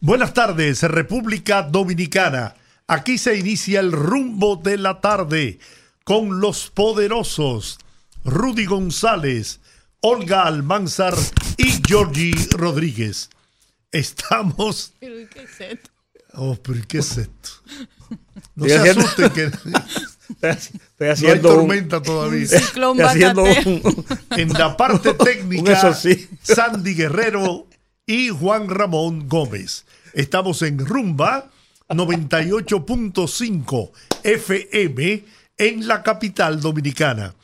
Buenas tardes, República Dominicana. Aquí se inicia el rumbo de la tarde con los poderosos Rudy González, Olga Almanzar y Georgie Rodríguez. Estamos. Pero ¿qué es esto? Oh, pero ¿qué es esto? No Estoy se haciendo- asusten que Estoy no hay haciendo un, tormenta todavía. Ciclón estoy haciendo un- En la parte Un técnica. Sandy Guerrero y Juan Ramón Gómez. Estamos en Rumba 98.5 FM en la capital dominicana.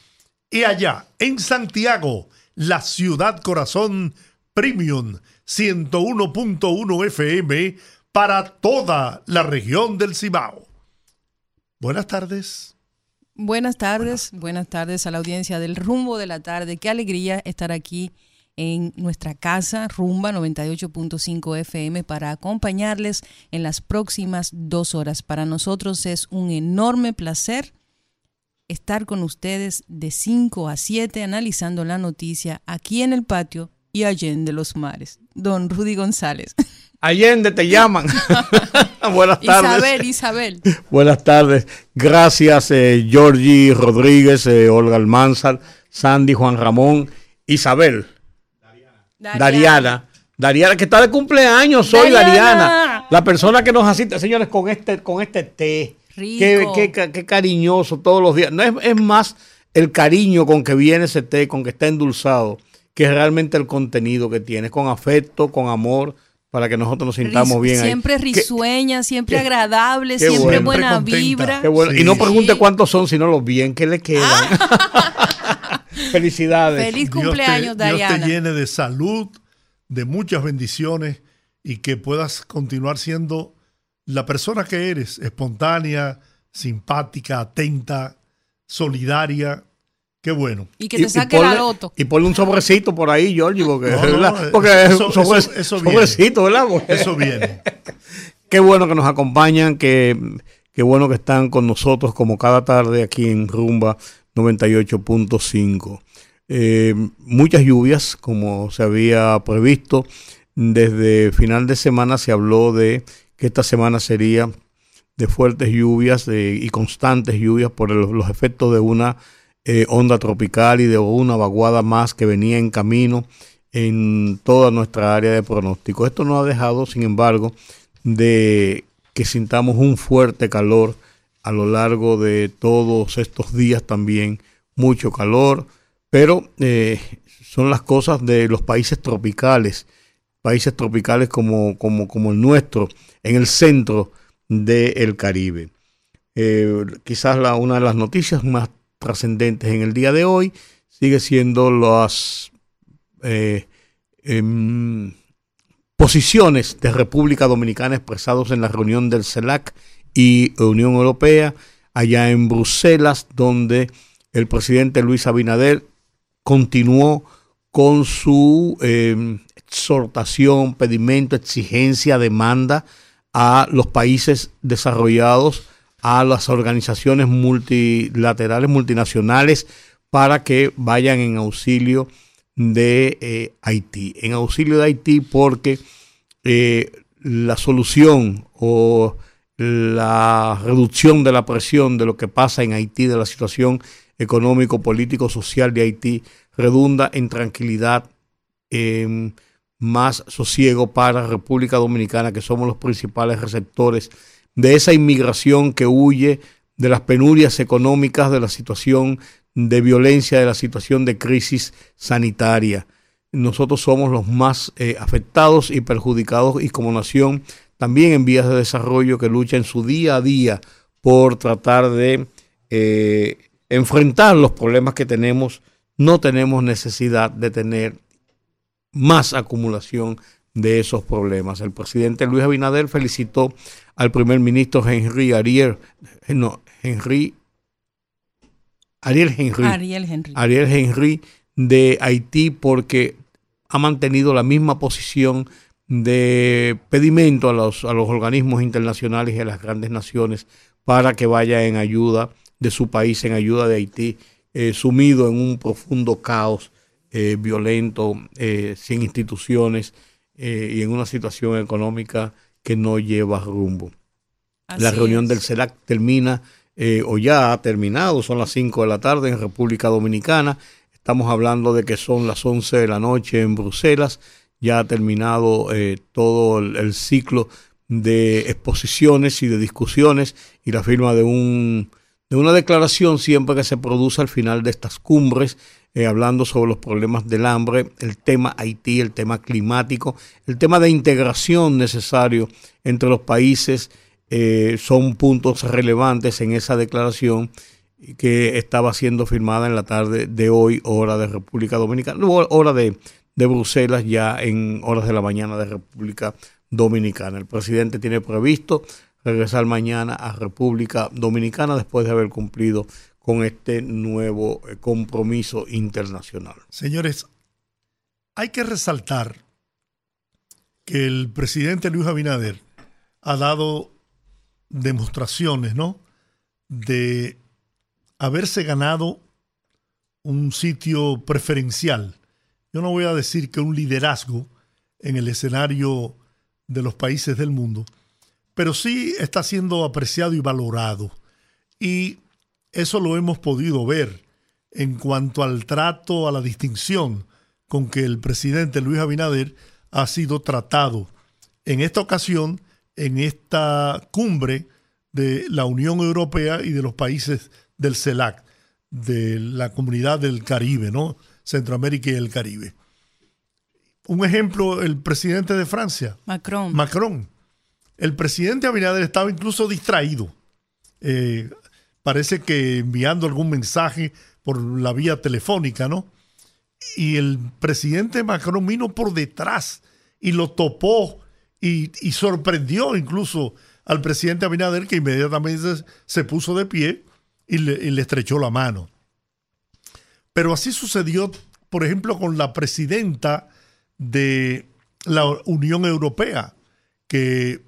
Y allá, en Santiago, la ciudad corazón Premium 101.1 FM para toda la región del Cibao. Buenas tardes. Buenas tardes, buenas tardes a la audiencia del Rumbo de la Tarde. Qué alegría estar aquí en nuestra casa, Rumba 98.5 FM, para acompañarles en las próximas dos horas. Para nosotros es un enorme placer estar con ustedes de 5 a 7 analizando la noticia aquí en el patio y allende los mares. Don Rudy González. Allende te llaman. Buenas tardes. Isabel, Isabel. Buenas tardes. Gracias, eh, Georgie Rodríguez, eh, Olga Almanzar, Sandy, Juan Ramón, Isabel, Dariana. Dariana, que está de cumpleaños hoy, Dariana. Dariana. La persona que nos asiste, señores, con este, con este té. Rico. Qué, qué ca- qué cariñoso todos los días. No es, es más el cariño con que viene ese té, con que está endulzado, que realmente el contenido que tiene, con afecto, con amor, para que nosotros nos sintamos Ris- bien ahí. Siempre Qué- risueña, siempre qué- agradable, qué siempre bueno. buena contenta. vibra. Qué bueno. Sí. Y no pregunte cuántos son, sino los bien que le quedan. Felicidades. Feliz Dios cumpleaños, te, Dios te llene de salud, de muchas bendiciones y que puedas continuar siendo la persona que eres, espontánea, simpática, atenta, solidaria. Qué bueno. Y que te saque la loto. y ponle un sobrecito por ahí, Georgie, porque, No, no, eso- es un sobre- eso- eso viene. sobrecito, ¿verdad? Porque- Eso viene. Qué bueno que nos acompañan, que, qué bueno que están con nosotros como cada tarde aquí en Rumba 98.5. Eh, muchas lluvias, como se había previsto. Desde final de semana se habló de que esta semana sería de fuertes lluvias y constantes lluvias por los efectos de una eh, onda tropical y de una vaguada más que venía en camino en toda nuestra área de pronóstico. Esto no ha dejado, sin embargo, de que sintamos un fuerte calor a lo largo de todos estos días también, mucho calor, pero eh, son las cosas de los países tropicales, países tropicales como, como, como el nuestro, en el centro del Caribe. Eh, quizás la, una de las noticias más trascendentes en el día de hoy sigue siendo las eh, em, posiciones de República Dominicana expresados en la reunión del CELAC y Unión Europea allá en Bruselas, donde el presidente Luis Abinader continuó con su eh, exhortación, pedimento, exigencia, demanda a los países desarrollados, a las organizaciones multilaterales, multinacionales, para que vayan en auxilio de eh, Haití. En auxilio de Haití porque eh, la solución o la reducción de la presión de lo que pasa en Haití, de la situación económico, político, social de Haití, redunda en tranquilidad, en más sosiego para República Dominicana, que somos los principales receptores de esa inmigración que huye de las penurias económicas, de la situación de violencia, de la situación de crisis sanitaria. Nosotros somos los más eh, afectados y perjudicados y como nación también en vías de desarrollo que lucha en su día a día por tratar de eh, enfrentar los problemas que tenemos. No tenemos necesidad de tener más acumulación de esos problemas. El presidente Luis Abinader felicitó al primer ministro Henry Ariel, no, Henry, Ariel Henry, Ariel Henry, Ariel Henry de Haití porque ha mantenido la misma posición de pedimento a los, a los organismos internacionales y a las grandes naciones para que vaya en ayuda de su país, en ayuda de Haití, eh, sumido en un profundo caos eh, violento, eh, sin instituciones y en una situación económica que no lleva rumbo. la reunión del CELAC termina o ya ha terminado, son las 5 de la tarde en República Dominicana. Estamos hablando de que son las 11 de la noche en Bruselas. Ya ha terminado todo el ciclo de exposiciones y de discusiones y la firma de un de una declaración siempre que se produce al final de estas cumbres, eh, hablando sobre los problemas del hambre, el tema Haití, el tema climático, el tema de integración necesario entre los países, eh, son puntos relevantes en esa declaración que estaba siendo firmada en la tarde de hoy, hora de República Dominicana, hora de, de Bruselas, ya en horas de la mañana de República Dominicana. El presidente tiene previsto regresar mañana a República Dominicana después de haber cumplido con este nuevo eh, compromiso internacional. Señores, hay que resaltar que el presidente Luis Abinader ha dado demostraciones, ¿no? De haberse ganado un sitio preferencial. Yo no voy a decir que un liderazgo en el escenario de los países del mundo, pero sí está siendo apreciado y valorado. Y eso lo hemos podido ver en cuanto al trato, a la distinción con que el presidente Luis Abinader ha sido tratado en esta ocasión, en esta cumbre de la Unión Europea y de los países del CELAC, de la comunidad del Caribe, ¿no? Centroamérica y el Caribe. Un ejemplo, el presidente de Francia, Macron. Macron el presidente Abinader estaba incluso distraído. Eh, parece que enviando algún mensaje por la vía telefónica, ¿no? Y el presidente Macron vino por detrás y lo topó y, sorprendió incluso al presidente Abinader que inmediatamente se puso de pie y le estrechó la mano. Pero así sucedió, por ejemplo, con la presidenta de la Unión Europea, que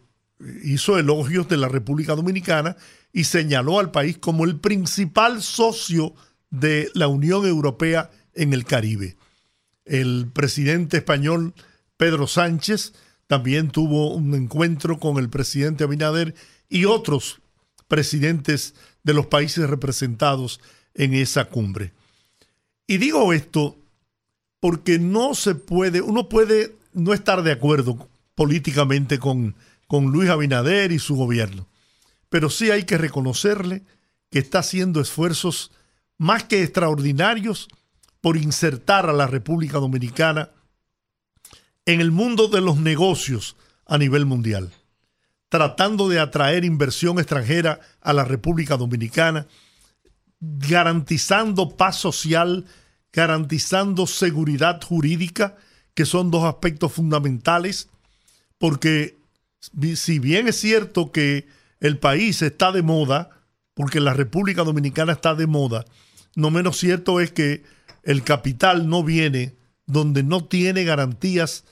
hizo elogios de la República Dominicana y señaló al país como el principal socio de la Unión Europea en el Caribe. El presidente español Pedro Sánchez también tuvo un encuentro con el presidente Abinader y otros presidentes de los países representados en esa cumbre. Y digo esto porque no se puede, uno puede no estar de acuerdo políticamente con con Luis Abinader y su gobierno. Pero sí hay que reconocerle que está haciendo esfuerzos más que extraordinarios por insertar a la República Dominicana en el mundo de los negocios a nivel mundial, tratando de atraer inversión extranjera a la República Dominicana, garantizando paz social, garantizando seguridad jurídica, que son dos aspectos fundamentales, porque si bien es cierto que el país está de moda, porque la República Dominicana está de moda, no menos cierto es que el capital no viene donde no tiene garantías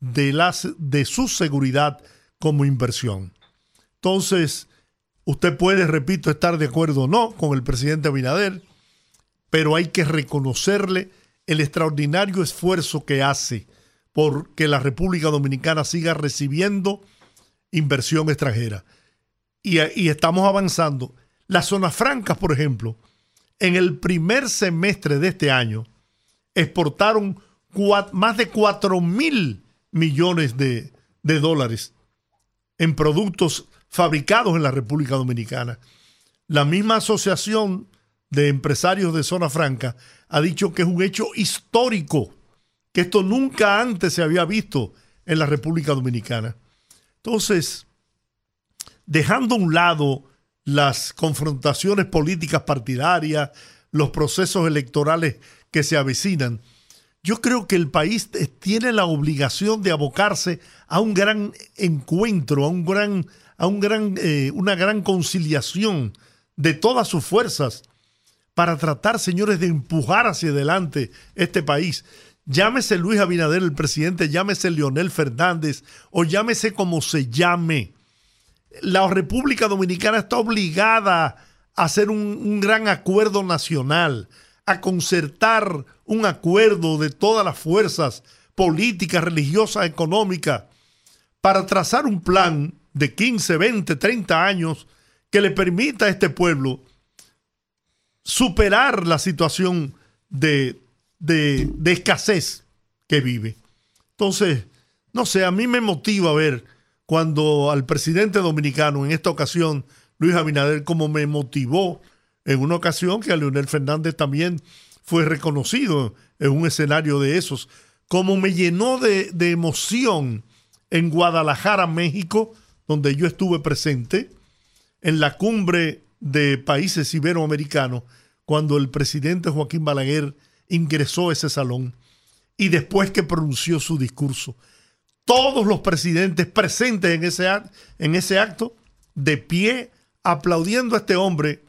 de, de su seguridad como inversión. Entonces, usted puede, repito, estar de acuerdo o no con el presidente Abinader, pero hay que reconocerle el extraordinario esfuerzo que hace por que la República Dominicana siga recibiendo inversión extranjera. Y, estamos avanzando. Las zonas francas, por ejemplo, en el primer semestre de este año exportaron más de 4 mil millones de, de dólares en productos fabricados en la República Dominicana. La misma asociación de empresarios de zona franca ha dicho que es un hecho histórico, que esto nunca antes se había visto en la República Dominicana. Entonces, dejando a un lado las confrontaciones políticas partidarias, los procesos electorales que se avecinan, yo creo que el país tiene la obligación de abocarse a un gran encuentro, a un gran, a un gran, eh, una gran conciliación de todas sus fuerzas para tratar, señores, de empujar hacia adelante este país. Llámese Luis Abinader, el presidente, llámese Leonel Fernández o llámese como se llame. La República Dominicana está obligada a hacer un, un gran acuerdo nacional, a concertar un acuerdo de todas las fuerzas políticas, religiosas, económicas, para trazar un plan de 15, 20, 30 años que le permita a este pueblo superar la situación de, de, escasez que vive. Entonces, no sé, a mí me motiva ver cuando al presidente dominicano, en esta ocasión, Luis Abinader, como me motivó en una ocasión que a Leonel Fernández también fue reconocido en un escenario de esos, como me llenó de, de emoción en Guadalajara, México, donde yo estuve presente, en la cumbre de países iberoamericanos, cuando el presidente Joaquín Balaguer ingresó a ese salón y después que pronunció su discurso. Todos los presidentes presentes en ese, en ese acto, de pie, aplaudiendo a este hombre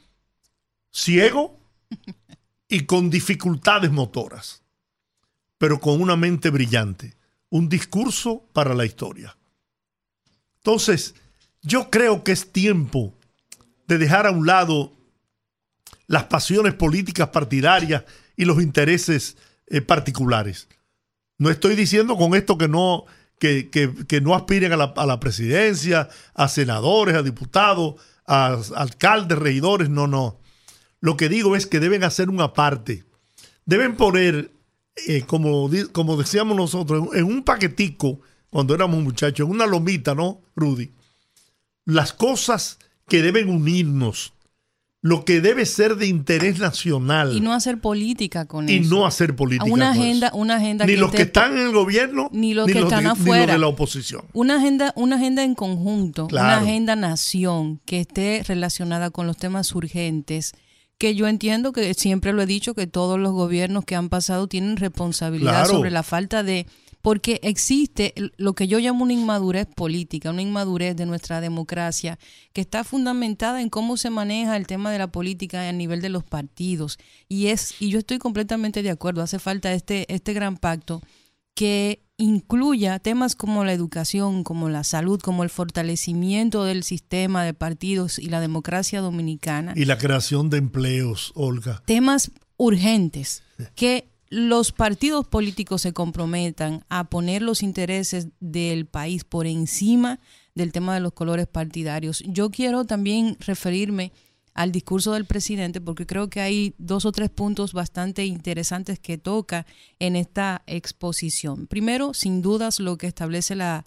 ciego y con dificultades motoras, pero con una mente brillante, un discurso para la historia. Entonces, yo creo que es tiempo de dejar a un lado las pasiones políticas partidarias y los intereses eh, particulares. No estoy diciendo con esto que no, que, no aspiren a la, a la, presidencia, a senadores, a diputados, a alcaldes, regidores, no, no. Lo que digo es que deben hacer una parte. Deben poner, eh, como, como decíamos nosotros, en un paquetico, cuando éramos muchachos, en una lomita, ¿no, Rudy? Las cosas que deben unirnos, lo que debe ser de interés nacional. Y no hacer política con y eso. Y no hacer política una agenda, Una agenda ni los que están en el gobierno, ni los que están afuera. Ni los de la oposición. Una agenda, una agenda en conjunto, una agenda nación que esté relacionada con los temas urgentes que yo entiendo que siempre lo he dicho que todos los gobiernos que han pasado tienen responsabilidad sobre la falta de porque existe lo que yo llamo una inmadurez política, una inmadurez de nuestra democracia, que está fundamentada en cómo se maneja el tema de la política a nivel de los partidos. Y es, y yo estoy completamente de acuerdo, hace falta este, este gran pacto que incluya temas como la educación, como la salud, como el fortalecimiento del sistema de partidos y la democracia dominicana. Y la creación de empleos, Olga. Temas urgentes que los partidos políticos se comprometan a poner los intereses del país por encima del tema de los colores partidarios. Yo quiero también referirme al discurso del presidente porque creo que hay dos o tres puntos bastante interesantes que toca en esta exposición. Primero, sin dudas, lo que establece la,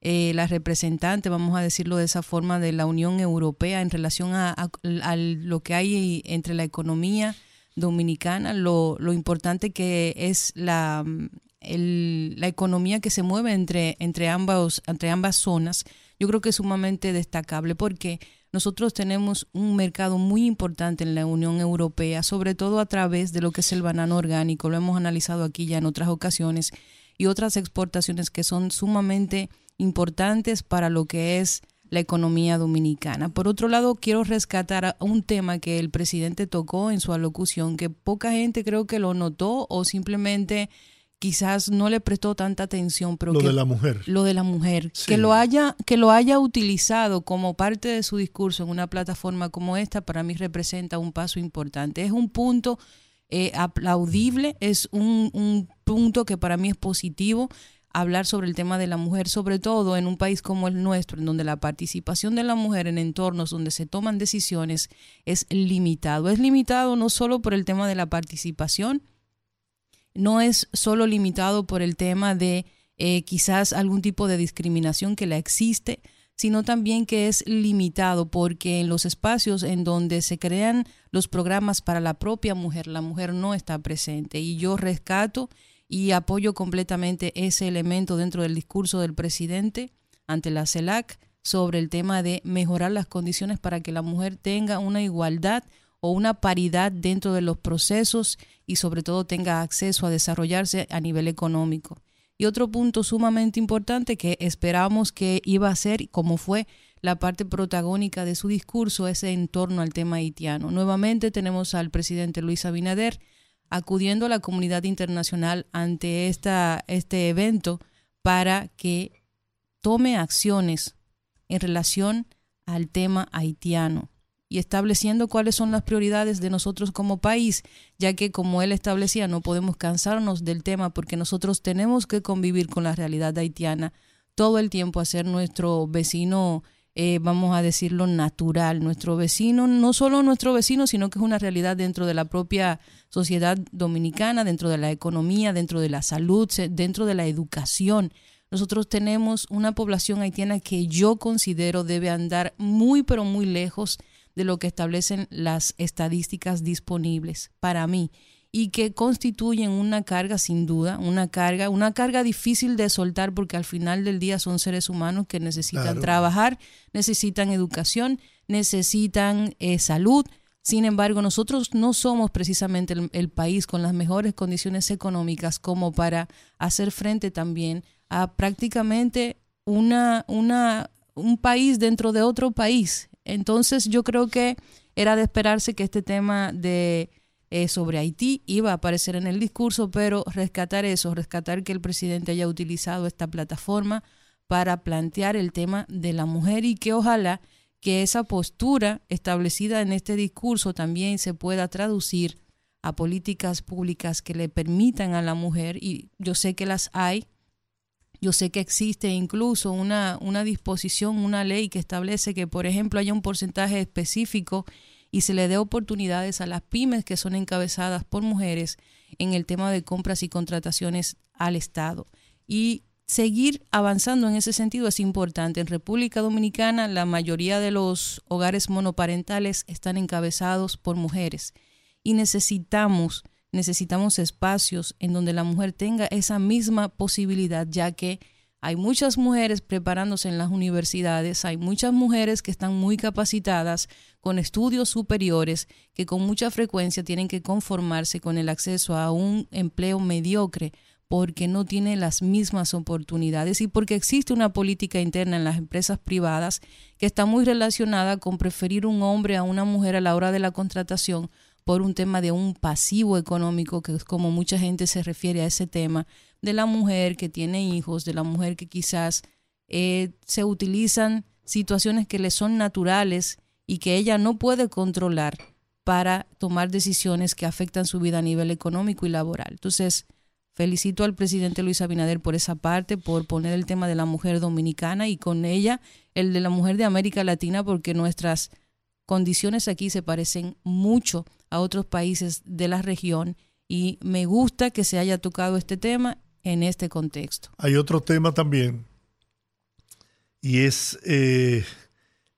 eh, la representante, vamos a decirlo de esa forma, de la Unión Europea en relación a, lo que hay entre la economía dominicana, lo, lo importante que es la, la economía que se mueve entre, entre, ambas, entre ambas zonas, yo creo que es sumamente destacable porque nosotros tenemos un mercado muy importante en la Unión Europea, sobre todo a través de lo que es el banano orgánico, lo hemos analizado aquí ya en otras ocasiones, y otras exportaciones que son sumamente importantes para lo que es la economía dominicana. Por otro lado, quiero rescatar un tema que el presidente tocó en su alocución, que poca gente creo que lo notó o simplemente quizás no le prestó tanta atención, pero lo de la mujer. Lo de la mujer, que lo haya que lo haya utilizado como parte de su discurso en una plataforma como esta para mí representa un paso importante. Es un punto eh, aplaudible, es un, un punto que para mí es positivo hablar sobre el tema de la mujer, sobre todo en un país como el nuestro, en donde la participación de la mujer en entornos donde se toman decisiones es limitado. Es limitado no solo por el tema de la participación, no es solo limitado por el tema de eh, quizás algún tipo de discriminación que la existe, sino también que es limitado porque en los espacios en donde se crean los programas para la propia mujer, la mujer no está presente. Y yo rescato y apoyo completamente ese elemento dentro del discurso del presidente ante la CELAC sobre el tema de mejorar las condiciones para que la mujer tenga una igualdad o una paridad dentro de los procesos y sobre todo tenga acceso a desarrollarse a nivel económico. Y otro punto sumamente importante que esperamos que iba a ser, como fue la parte protagónica de su discurso, es en torno al tema haitiano. Nuevamente tenemos al presidente Luis Abinader acudiendo a la comunidad internacional ante esta, este evento para que tome acciones en relación al tema haitiano y estableciendo cuáles son las prioridades de nosotros como país, ya que como él establecía, no podemos cansarnos del tema porque nosotros tenemos que convivir con la realidad haitiana todo el tiempo, hacer nuestro vecino, eh, vamos a decirlo, natural, nuestro vecino, no solo nuestro vecino, sino que es una realidad dentro de la propia sociedad dominicana, dentro de la economía, dentro de la salud, dentro de la educación. Nosotros tenemos una población haitiana que yo considero debe andar muy, pero muy lejos de lo que establecen las estadísticas disponibles para mí y que constituyen una carga sin duda, una carga, una carga difícil de soltar porque al final del día son seres humanos que necesitan trabajar, necesitan educación, necesitan eh, salud. Sin embargo, nosotros no somos precisamente el, país con las mejores condiciones económicas como para hacer frente también a prácticamente una, una, un país dentro de otro país. Entonces yo creo que era de esperarse que este tema de eh, sobre Haití iba a aparecer en el discurso, pero rescatar eso, rescatar que el presidente haya utilizado esta plataforma para plantear el tema de la mujer y que ojalá que esa postura establecida en este discurso también se pueda traducir a políticas públicas que le permitan a la mujer, y yo sé que las hay, yo sé que existe incluso una, una disposición, una ley que establece que, por ejemplo, haya un porcentaje específico y se le dé oportunidades a las pymes que son encabezadas por mujeres en el tema de compras y contrataciones al Estado. Y seguir avanzando en ese sentido es importante. En República Dominicana la mayoría de los hogares monoparentales están encabezados por mujeres y necesitamos necesitamos espacios en donde la mujer tenga esa misma posibilidad, ya que hay muchas mujeres preparándose en las universidades, hay muchas mujeres que están muy capacitadas con estudios superiores que con mucha frecuencia tienen que conformarse con el acceso a un empleo mediocre porque no tienen las mismas oportunidades y porque existe una política interna en las empresas privadas que está muy relacionada con preferir un hombre a una mujer a la hora de la contratación por un tema de un pasivo económico, que es como mucha gente se refiere a ese tema, de la mujer que tiene hijos, de la mujer que quizás eh, se utilizan situaciones que le son naturales y que ella no puede controlar para tomar decisiones que afectan su vida a nivel económico y laboral. Entonces, felicito al presidente Luis Abinader por esa parte, por poner el tema de la mujer dominicana y con ella el de la mujer de América Latina, porque nuestras condiciones aquí se parecen mucho a otros países de la región y me gusta que se haya tocado este tema en este contexto. Hay otro tema también y es eh,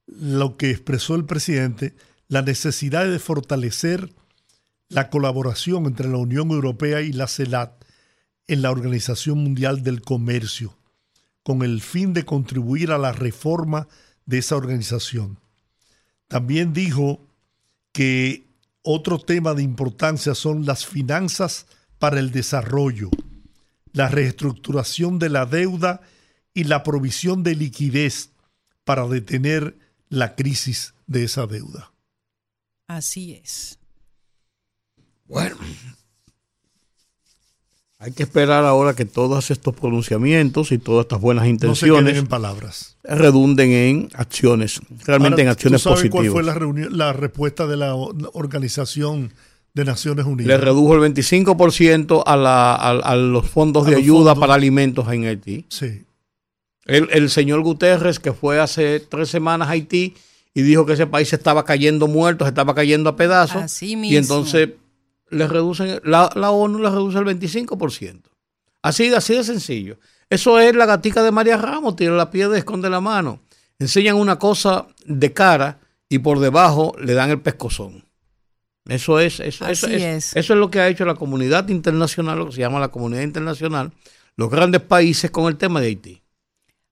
lo que expresó el presidente, la necesidad de fortalecer la colaboración entre la Unión Europea y la CELAT en la Organización Mundial del Comercio, con el fin de contribuir a la reforma de esa organización. También dijo que otro tema de importancia son las finanzas para el desarrollo, la reestructuración de la deuda y la provisión de liquidez para detener la crisis de esa deuda. Así es. Bueno, hay que esperar ahora que todos estos pronunciamientos y todas estas buenas intenciones en palabras. redunden en acciones, realmente en acciones ¿tú sabes ¿Cuál fue la, la respuesta de la Organización de Naciones Unidas? Le redujo el 25% a, la, a, los fondos de ayuda para alimentos en Haití. Sí. El, el señor Guterres, que fue hace tres semanas a Haití y dijo que ese país estaba cayendo muerto, se estaba cayendo a pedazos. Así mismo. Y entonces le reducen, la, la ONU le reduce el 25%. Así, así de sencillo. Eso es la gatica de María Ramos, tira la piedra y esconde la mano. Enseñan una cosa de cara y por debajo le dan el pescozón. Eso es, eso, eso, es. eso es lo que ha hecho la comunidad internacional, lo que se llama la comunidad internacional, los grandes países con el tema de Haití.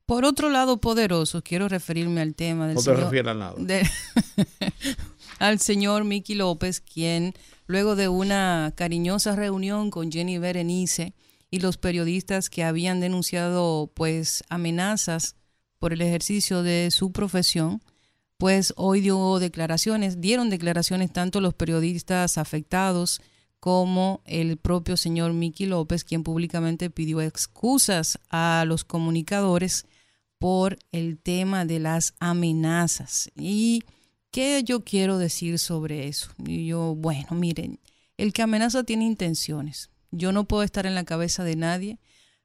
Por otro lado, poderoso, quiero referirme al tema del no te a nada. al señor Miki López, quien luego de una cariñosa reunión con Jenny Berenice y los periodistas que habían denunciado pues amenazas por el ejercicio de su profesión, pues hoy dio declaraciones, dieron declaraciones tanto los periodistas afectados como el propio señor Miki López, quien públicamente pidió excusas a los comunicadores por el tema de las amenazas. ¿Y qué yo quiero decir sobre eso? Y yo, bueno, miren, el que amenaza tiene intenciones. Yo no puedo estar en la cabeza de nadie.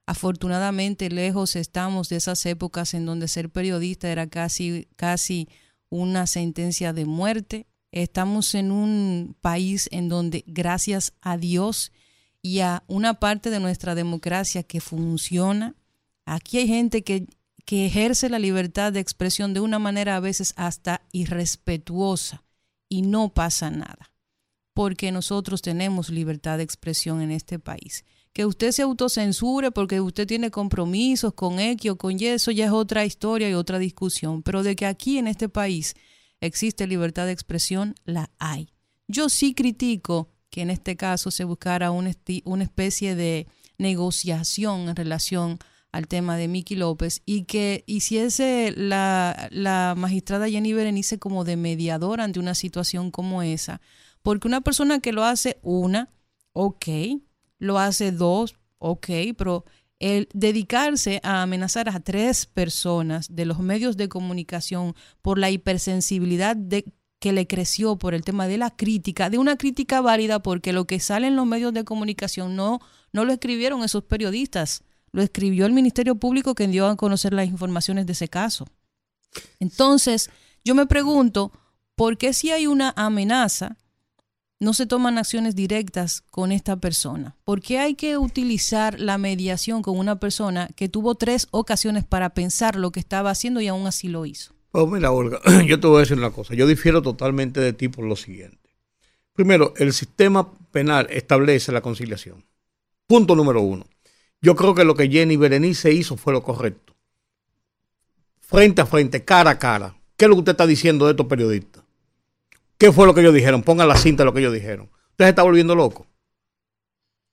Afortunadamente lejos estamos de esas épocas en donde ser periodista era casi, casi una sentencia de muerte. Estamos en un país en donde gracias a Dios y a una parte de nuestra democracia que funciona, aquí hay gente que que ejerce la libertad de expresión de una manera a veces hasta irrespetuosa y no pasa nada, porque nosotros tenemos libertad de expresión en este país. Que usted se autocensure porque usted tiene compromisos con X o con Y, eso ya es otra historia y otra discusión, pero de que aquí en este país existe libertad de expresión, la hay. Yo sí critico que en este caso se buscara una, una especie de negociación en relación al tema de Miki López y que hiciese la, la magistrada Jenny Berenice como de mediador ante una situación como esa. Porque una persona que lo hace una, ok, lo hace dos, ok, pero el dedicarse a amenazar a tres personas de los medios de comunicación por la hipersensibilidad de, que le creció por el tema de la crítica, de una crítica válida, porque lo que sale en los medios de comunicación no, no lo escribieron esos periodistas, lo escribió el Ministerio Público que dio a conocer las informaciones de ese caso. Entonces, yo me pregunto, ¿por qué si hay una amenaza no se toman acciones directas con esta persona? ¿Por qué hay que utilizar la mediación con una persona que tuvo tres ocasiones para pensar lo que estaba haciendo y aún así lo hizo? Pues mira, Olga, yo te voy a decir una cosa. Yo difiero totalmente de ti por lo siguiente. Primero, el sistema penal establece la conciliación. Punto número uno. Yo creo que lo que Jenny Berenice hizo fue lo correcto. Frente a frente, cara a cara. ¿Qué es lo que usted está diciendo de estos periodistas? ¿Qué fue lo que ellos dijeron? Pongan la cinta de lo que ellos dijeron. Usted se está volviendo loco.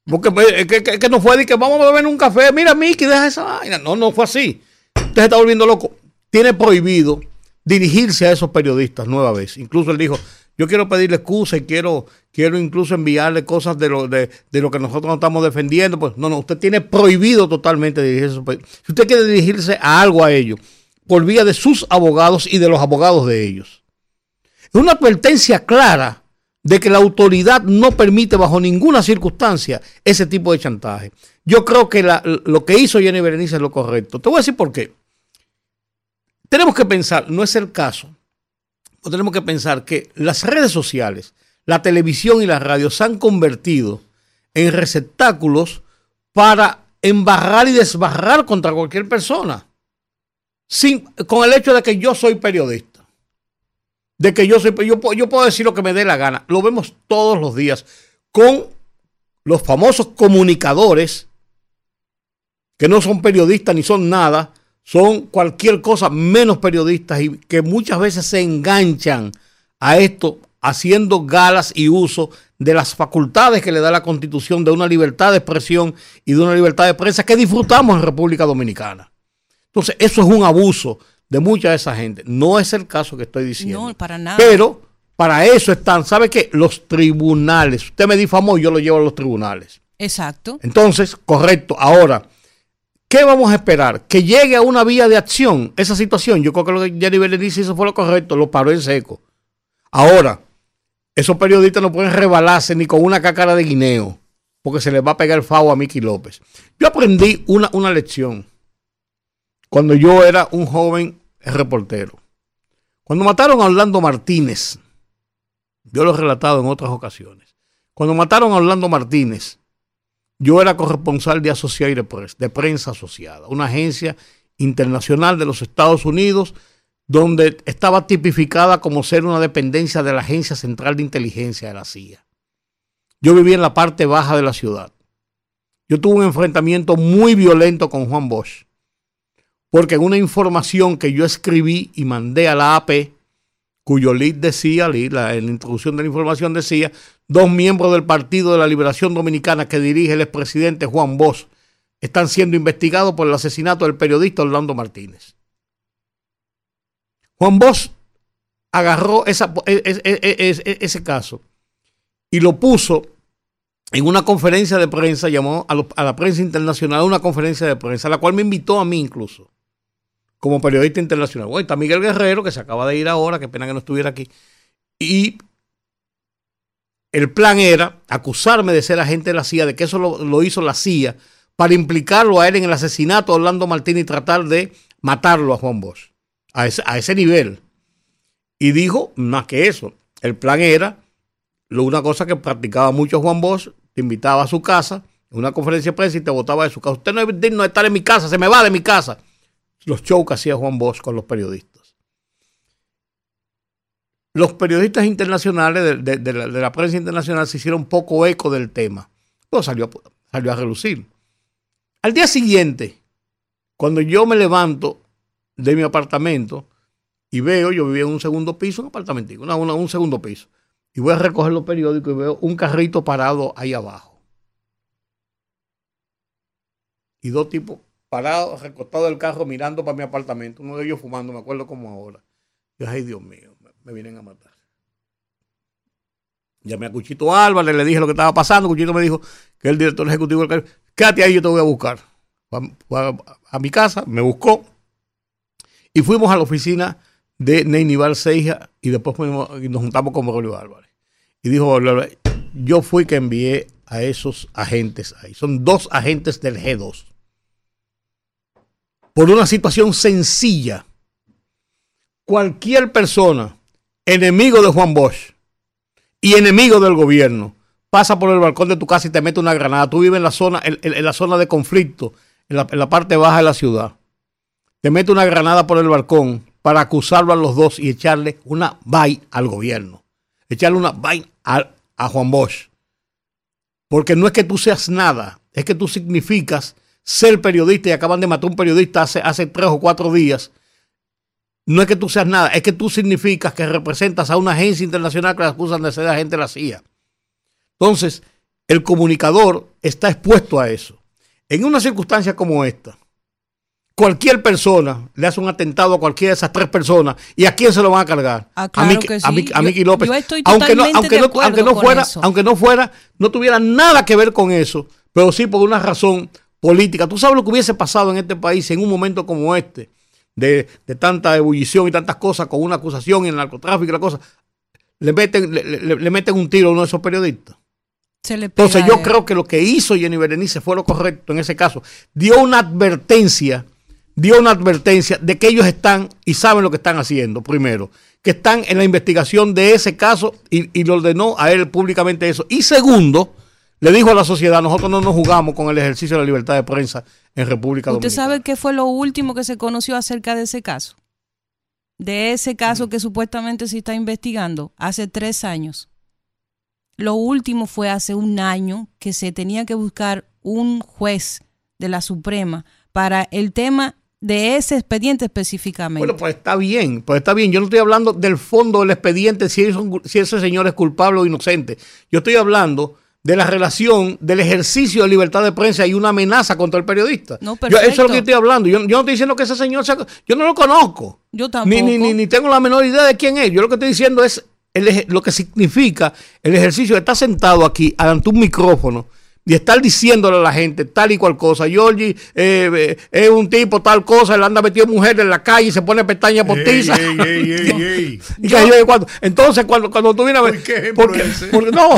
Porque eh, que, no fue de que vamos a beber un café. Mira, Miki, deja esa vaina. No, no fue así. Usted se está volviendo loco. Tiene prohibido dirigirse a esos periodistas nueva vez. Incluso él dijo, yo quiero pedirle excusa y quiero, quiero incluso enviarle cosas de lo, de, lo que nosotros no estamos defendiendo. Pues no, no, usted tiene prohibido totalmente dirigirse. Si usted quiere dirigirse a algo a ellos, por vía de sus abogados y de los abogados de ellos. Es una advertencia clara de que la autoridad no permite bajo ninguna circunstancia ese tipo de chantaje. Yo creo que lo que hizo Jenny Berenice es lo correcto. Te voy a decir por qué. Tenemos que pensar, no es el caso tenemos que pensar que las redes sociales, la televisión y la radio se han convertido en receptáculos para embarrar y desbarrar contra cualquier persona. Sin, con el hecho de que yo soy periodista. De que yo soy yo, yo puedo decir lo que me dé la gana. Lo vemos todos los días con los famosos comunicadores que no son periodistas ni son nada, son cualquier cosa menos periodistas y que muchas veces se enganchan a esto haciendo galas y uso de las facultades que le da la constitución de una libertad de expresión y de una libertad de prensa que disfrutamos en República Dominicana. Entonces, eso es un abuso de mucha de esa gente. No es el caso que estoy diciendo. No, para nada. Pero para eso están, ¿sabe qué? Los tribunales. Usted me difamó y yo lo llevo a los tribunales. Exacto. Entonces, correcto. Ahora, ¿Qué vamos a esperar? Que llegue a una vía de acción esa situación. Yo creo que lo que Jerry Berenice hizo fue lo correcto, lo paró en seco. Ahora, esos periodistas no pueden rebalarse ni con una cácara de guineo, porque se les va a pegar el favo a Miki López. Yo aprendí una, una lección cuando yo era un joven reportero. Cuando mataron a Orlando Martínez, yo lo he relatado en otras ocasiones. Cuando mataron a Orlando Martínez, yo era corresponsal de Associated Press, de prensa asociada, una agencia internacional de los Estados Unidos, donde estaba tipificada como ser una dependencia de la Agencia Central de Inteligencia de la CIA. Yo vivía en la parte baja de la ciudad. Yo tuve un enfrentamiento muy violento con Juan Bosch, porque en una información que yo escribí y mandé a la AP, cuyo lead decía, la, en la introducción de la información decía, dos miembros del Partido de la Liberación Dominicana que dirige el expresidente Juan Bosch están siendo investigados por el asesinato del periodista Orlando Martínez. Juan Bosch agarró e, e, e, ese caso y lo puso en una conferencia de prensa, llamó a, la prensa internacional a una conferencia de prensa, la cual me invitó a mí incluso, como periodista internacional. Bueno, está Miguel Guerrero, que se acaba de ir ahora, qué pena que no estuviera aquí. Y el plan era acusarme de ser agente de la CIA, de que eso lo, hizo la CIA, para implicarlo a él en el asesinato de Orlando Martínez y tratar de matarlo a Juan Bosch, a ese, a ese nivel. Y dijo, más que eso, el plan era una cosa que practicaba mucho Juan Bosch, te invitaba a su casa, en una conferencia de prensa y te votaba de su casa. Usted no es digno de estar en mi casa, se me va de mi casa. Los shows que hacía Juan Bosch con los periodistas. Los periodistas internacionales de, la, prensa internacional se hicieron poco eco del tema. Todo salió, salió a relucir. Al día siguiente, cuando yo me levanto de mi apartamento y veo, yo vivía en un segundo piso, un apartamento, un segundo piso y voy a recoger los periódicos y veo un carrito parado ahí abajo. Y dos tipos parados, recostados del carro, mirando para mi apartamento. Uno de ellos fumando, me acuerdo como ahora. Y ay, Dios mío, me, vienen a matar. Llamé a Cuchito Álvarez, le dije lo que estaba pasando. Cuchito me dijo que el director ejecutivo del quédate ahí, yo te voy a buscar. a, mi casa, me buscó. Y fuimos a la oficina de Neinival Seija y después nos juntamos con Rolio Álvarez y dijo, yo fui que envié a esos agentes ahí. Son dos agentes del G2. Por una situación sencilla. Cualquier persona, enemigo de Juan Bosch y enemigo del gobierno, pasa por el balcón de tu casa y te mete una granada. Tú vives en la zona, en, la zona de conflicto, en la, parte baja de la ciudad. Te mete una granada por el balcón para acusarlo a los dos y echarle una bye al gobierno echarle una vaina a, Juan Bosch. Porque no es que tú seas nada, es que tú significas ser periodista y acaban de matar a un periodista hace, hace tres o cuatro días. No es que tú seas nada, es que tú significas que representas a una agencia internacional que la acusan de ser agente de la CIA. Entonces, el comunicador está expuesto a eso. En una circunstancia como esta, cualquier persona le hace un atentado a cualquiera de esas tres personas y a quién se lo van a cargar ah, a, Miki, a, López aunque no aunque no, aunque no fuera aunque no fuera no tuviera nada que ver con eso pero sí por una razón política. Tú sabes lo que hubiese pasado en este país en un momento como este de, tanta ebullición y tantas cosas con una acusación en el narcotráfico y la cosa. Le meten le, meten un tiro a uno de esos periodistas. Entonces yo creo que lo que hizo Jenny Berenice fue lo correcto en ese caso. Dio una advertencia dio una advertencia de que ellos están y saben lo que están haciendo, primero, que están en la investigación de ese caso y, y le ordenó a él públicamente eso. Y segundo, le dijo a la sociedad, nosotros no nos jugamos con el ejercicio de la libertad de prensa en República Dominicana. ¿Usted sabe qué fue lo último que se conoció acerca de ese caso? De ese caso que supuestamente se está investigando hace tres años. Lo último fue hace un año que se tenía que buscar un juez de la Suprema para el tema de ese expediente específicamente. Bueno, pues está bien, pues está bien. Yo no estoy hablando del fondo del expediente, si, si ese señor es culpable o inocente. Yo estoy hablando de la relación del ejercicio de libertad de prensa y una amenaza contra el periodista. No, yo, eso es lo que estoy hablando. Yo, no estoy diciendo que ese señor sea, yo no lo conozco. Yo tampoco. Ni, ni, ni, tengo la menor idea de quién es. Yo lo que estoy diciendo es lo que significa el ejercicio de estar sentado aquí ante un micrófono y estar diciéndole a la gente tal y cual cosa. Georgie eh, eh, es un tipo tal cosa, él anda metido mujer en la calle y se pone pestaña postiza. Entonces, cuando, cuando tú vienes a ver. Porque, porque, no,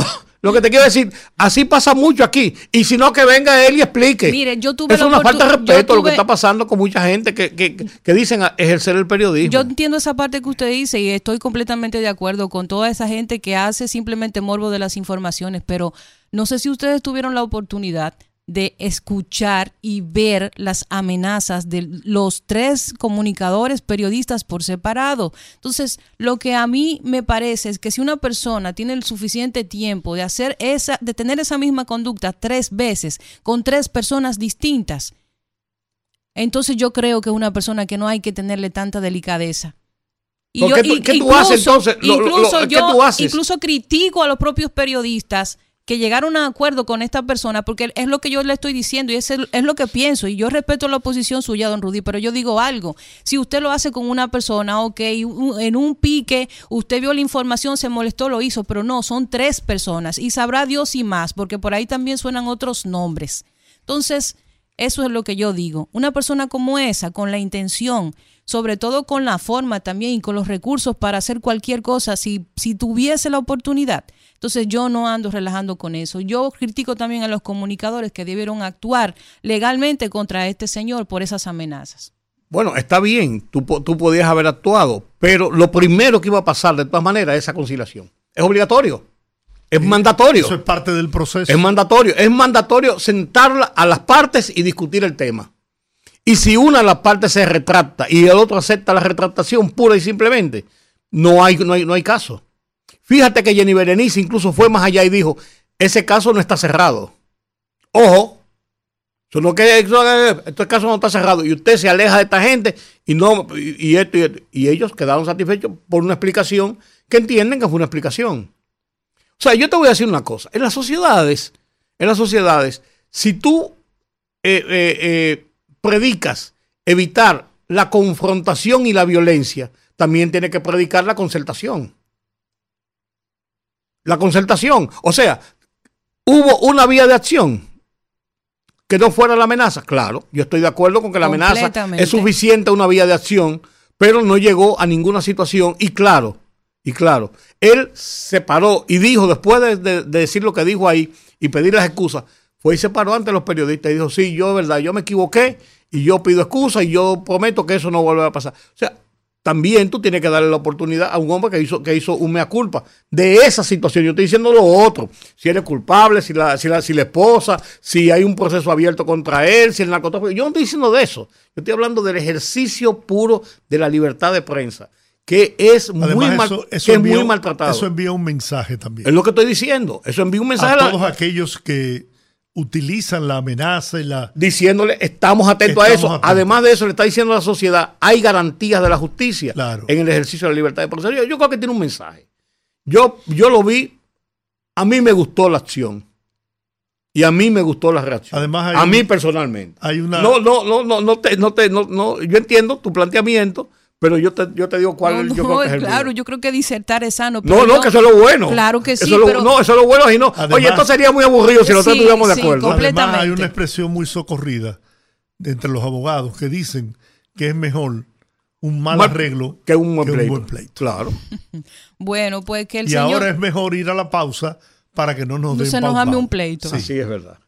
lo que te quiero decir, así pasa mucho aquí. Y si no, que venga él y explique. Mire, yo tuve es una falta de respeto lo que está pasando con mucha gente que, que, que, dicen ejercer el periodismo. Yo entiendo esa parte que usted dice y estoy completamente de acuerdo con toda esa gente que hace simplemente morbo de las informaciones, pero no sé si ustedes tuvieron la oportunidad de escuchar y ver las amenazas de los tres comunicadores periodistas por separado. Entonces, lo que a mí me parece es que si una persona tiene el suficiente tiempo de hacer esa de tener esa misma conducta tres veces con tres personas distintas, entonces yo creo que es una persona que no hay que tenerle tanta delicadeza Y yo, ¿Qué, tú haces entonces? Incluso, yo, incluso critico a los propios periodistas que llegaron a un acuerdo con esta persona, porque es lo que yo le estoy diciendo y es, es lo que pienso. Y yo respeto la posición suya, don Rudy, pero yo digo algo. Si usted lo hace con una persona, ok, en un pique, usted vio la información, se molestó, lo hizo, pero no, son tres personas y sabrá Dios y más, porque por ahí también suenan otros nombres. Entonces, eso es lo que yo digo. Una persona como esa, con la intención, sobre todo con la forma también y con los recursos para hacer cualquier cosa, si, si tuviese la oportunidad, entonces yo no ando relajando con eso. Yo critico también a los comunicadores que debieron actuar legalmente contra este señor por esas amenazas. Bueno, está bien, tú, tú podías haber actuado, pero lo primero que iba a pasar de todas maneras es esa conciliación. Es obligatorio. Es mandatorio. Eso es parte del proceso. Es mandatorio. Es mandatorio sentar a las partes y discutir el tema. Y si una de las partes se retracta y el otro acepta la retractación pura y simplemente, no hay, no hay, no hay caso. Fíjate que Jenny Berenice incluso fue más allá y dijo, ese caso no está cerrado. Ojo, solo que este caso no está cerrado y usted se aleja de esta gente y no y, esto, y, ellos quedaron satisfechos por una explicación que entienden que fue una explicación. O sea, yo te voy a decir una cosa. En las sociedades, en las sociedades, si tú eh, eh, eh, predicas evitar la confrontación y la violencia, también tiene que predicar la concertación la concertación. O sea, hubo una vía de acción que no fuera la amenaza. Claro, yo estoy de acuerdo con que la amenaza es suficiente una vía de acción, pero no llegó a ninguna situación. Y claro, y claro, él se paró y dijo, después de, decir lo que dijo ahí y pedir las excusas, fue y se paró ante los periodistas y dijo, sí, yo, verdad, yo me equivoqué y yo pido excusas y yo prometo que eso no vuelva a pasar. O sea, también tú tienes que darle la oportunidad a un hombre que hizo, que hizo un mea culpa de esa situación. Yo estoy diciendo lo otro. Si eres culpable, si la, si la, si la esposa, si hay un proceso abierto contra él, si el narcotráfico. Yo no estoy diciendo de eso. Yo estoy hablando del ejercicio puro de la libertad de prensa, que es, muy, muy maltratado. Eso envía un mensaje también. Es lo que estoy diciendo. Eso envía un mensaje a, todos aquellos que utilizan la amenaza y la... Diciéndole, estamos atentos a eso. Además de eso, le está diciendo a la sociedad, hay garantías de la justicia en el ejercicio de la libertad de proceso. Yo, creo que tiene un mensaje. Yo, yo lo vi, a mí me gustó la acción. Y a mí me gustó la reacción. Además, a mí personalmente. Hay una... No, no, no, no, no, te, no, te, no, no, yo entiendo tu planteamiento, pero yo te, yo te digo cuál yo creo que es el Claro, yo creo que disertar es sano. no, no, que eso es lo bueno. Claro que sí. pero... no, eso es lo bueno. Y no. Oye, esto sería muy aburrido si nosotros estuviéramos de acuerdo. Además, hay una expresión muy socorrida entre los abogados que dicen que es mejor un mal, arreglo que un buen, pleito. Claro. bueno, pues que el y señor... ahora es mejor ir a la pausa para que no nos den No se nos ame un pleito. Sí. es verdad.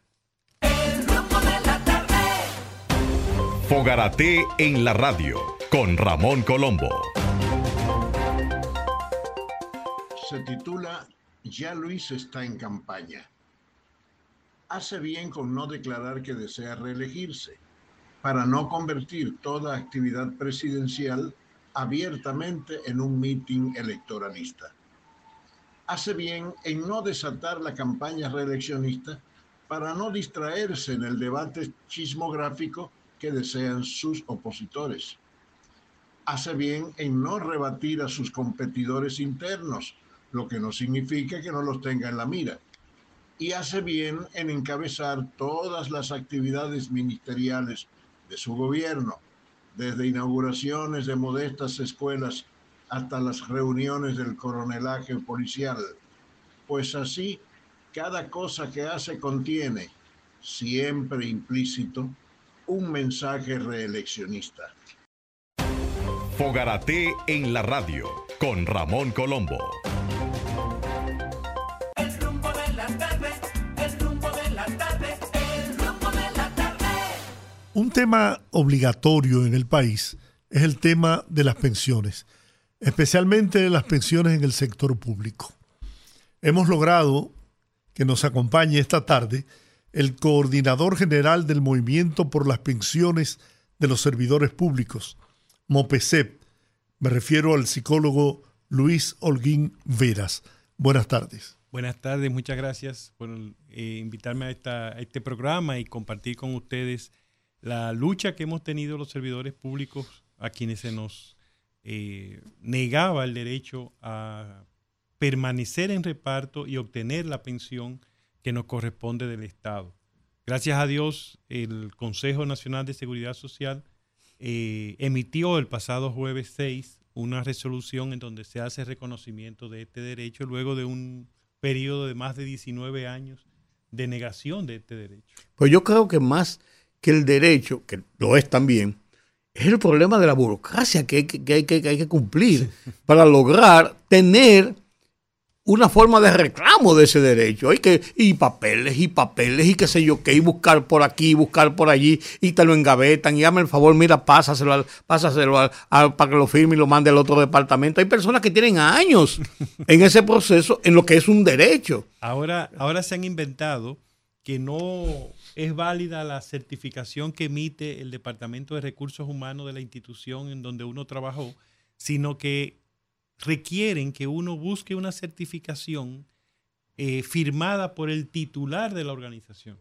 Fogarate en la radio con Ramón Colombo. Se titula Ya Luis está en campaña. Hace bien con no declarar que desea reelegirse, para no convertir toda actividad presidencial abiertamente en un mitin electoralista. Hace bien en no desatar la campaña reeleccionista para no distraerse en el debate chismográfico que desean sus opositores hace bien en no rebatir a sus competidores internos, lo que no significa que no los tenga en la mira. Y hace bien en encabezar todas las actividades ministeriales de su gobierno, desde inauguraciones de modestas escuelas hasta las reuniones del coronelaje policial, pues así cada cosa que hace contiene, siempre implícito, un mensaje reeleccionista. Fogarate en la radio con Ramón Colombo. El rumbo de la tarde, el rumbo de la tarde, el rumbo de la tarde. Un tema obligatorio en el país es el tema de las pensiones, especialmente las pensiones en el sector público. Hemos logrado que nos acompañe esta tarde el coordinador general del Movimiento por las Pensiones de los Servidores Públicos, MOPESEP. Me refiero al psicólogo Luis Holguín Veras. Buenas tardes. Buenas tardes, muchas gracias por eh, invitarme a, este programa y compartir con ustedes la lucha que hemos tenido los servidores públicos a quienes se nos eh, negaba el derecho a permanecer en reparto y obtener la pensión que nos corresponde del Estado. Gracias a Dios, el Consejo Nacional de Seguridad Social eh, emitió el pasado jueves 6 una resolución en donde se hace reconocimiento de este derecho luego de un periodo de más de 19 años de negación de este derecho. Pues yo creo que más que el derecho, que lo es también, es el problema de la burocracia que hay que, que hay que, que hay que cumplir para lograr tener una forma de reclamo de ese derecho. Hay que, y papeles, y papeles, y qué sé yo qué, y buscar por aquí, buscar por allí, y te lo engavetan, y dame el favor, mira, pásaselo, al- pásaselo al- al- para que lo firme y lo mande al otro departamento. Hay personas que tienen años en ese proceso, en lo que es un derecho. Ahora, ahora se han inventado que no es válida la certificación que emite el Departamento de Recursos Humanos de la institución en donde uno trabajó, sino que requieren que uno busque una certificación eh, firmada por el titular de la organización.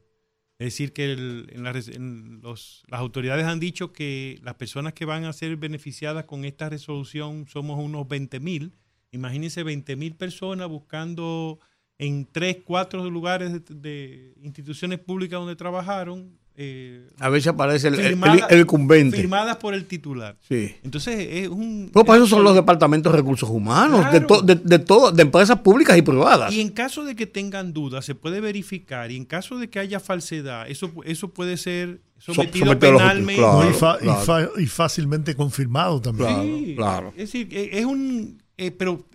Es decir, que en las autoridades han dicho que las personas que van a ser beneficiadas con esta resolución somos unos 20 mil. Imagínense 20 mil personas buscando en tres, cuatro lugares de instituciones públicas donde trabajaron. Eh, A veces aparece el, el, firmada- el incumbente. Firmadas por el titular. Sí. Entonces es un... Pues para eso es- son los departamentos de recursos humanos, de, to- de, de todo, de empresas públicas y privadas. Y en caso de que tengan dudas, se puede verificar. Y en caso de que haya falsedad, eso, eso puede ser sometido penalmente. claro. Y, fa- y claro. fa- y fácilmente confirmado también. Claro, Sí, claro. Es decir, eh, es un. eh, pero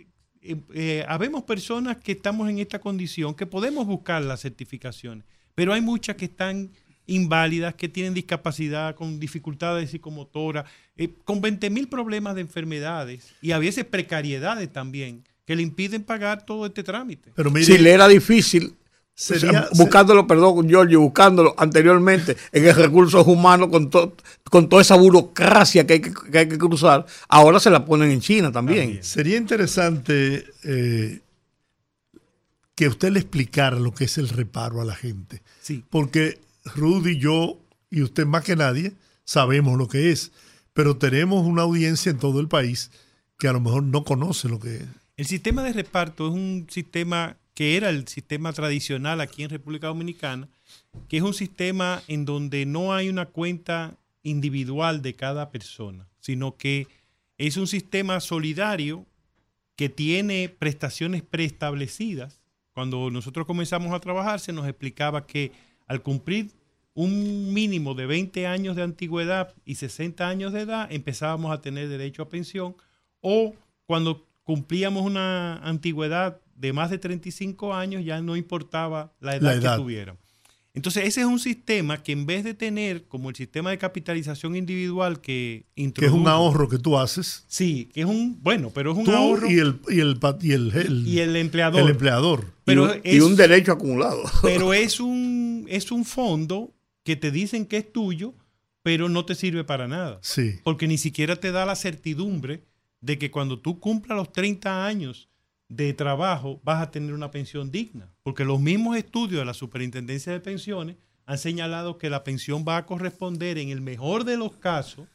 eh, eh, habemos personas que estamos en esta condición que podemos buscar las certificaciones, pero hay muchas que están inválidas, que tienen discapacidad, con dificultades psicomotoras, eh, con 20 mil problemas de enfermedades y a veces precariedades también, que le impiden pagar todo este trámite. Pero mire, si le era difícil, Sería- o sea, buscándolo, perdón, Giorgio, buscándolo anteriormente en el recursos humanos con, to- con toda esa burocracia que hay que, que hay que cruzar, ahora se la ponen en China también. También. sería interesante eh, que usted le explicara lo que es el reparo a la gente. Sí. Porque Rudy, yo y usted más que nadie sabemos lo que es, pero tenemos una audiencia en todo el país que a lo mejor no conoce lo que es. El sistema de reparto es un sistema que era el sistema tradicional aquí en República Dominicana, que es un sistema en donde no hay una cuenta individual de cada persona, sino que es un sistema solidario que tiene prestaciones preestablecidas. Cuando nosotros comenzamos a trabajar se nos explicaba que al cumplir un mínimo de 20 años de antigüedad y 60 años de edad empezábamos a tener derecho a pensión o cuando cumplíamos una antigüedad de más de 35 años ya no importaba la edad, La edad. que tuvieran. Entonces ese es un sistema que en vez de tener como el sistema de capitalización individual que Que es un ahorro que tú haces, Sí, que es un, bueno, pero es un tú ahorro y el, y el, y el, el- y el empleador. el empleador. pero y, un derecho acumulado. pero es un, es un fondo que te dicen que es tuyo, pero no te sirve para nada. Sí. Porque ni siquiera te da la certidumbre de que cuando tú cumplas los 30 años de trabajo vas a tener una pensión digna. Porque los mismos estudios de la Superintendencia de Pensiones han señalado que la pensión va a corresponder en el mejor de los casos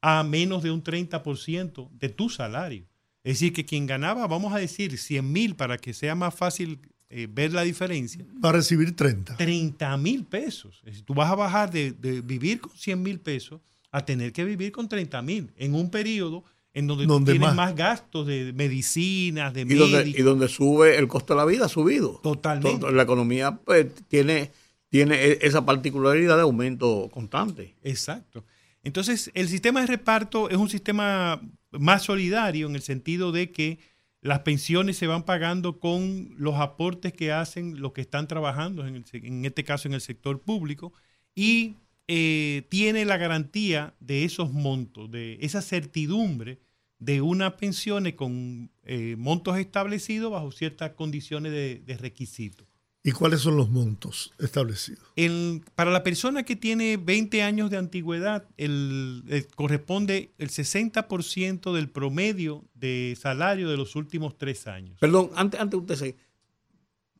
a menos de un 30% de tu salario. Es decir, que quien ganaba, vamos a decir, 100 mil para que sea más fácil eh, ver la diferencia, Va a recibir 30. 30 mil pesos. Es decir, tú vas a bajar de, de vivir con 100 mil pesos a tener que vivir con 30 mil en un periodo en donde, Donde tú tienes más. más. gastos de medicinas, de y, donde, médicos. y donde sube el costo de la vida, ha subido. Totalmente. La economía pues, tiene, tiene e- esa particularidad de aumento constante. Exacto. Entonces, el sistema de reparto es un sistema más solidario en el sentido de que las pensiones se van pagando con los aportes que hacen los que están trabajando, en, el en este caso en el sector público, y eh, tiene la garantía de esos montos, de esa certidumbre de unas pensiones con eh, montos establecidos bajo ciertas condiciones de, de requisito. ¿Y cuáles son los montos establecidos? El- para la persona que tiene 20 años de antigüedad, el, el- corresponde el 60% del promedio de salario de los últimos tres años. Perdón, antes, antes usted se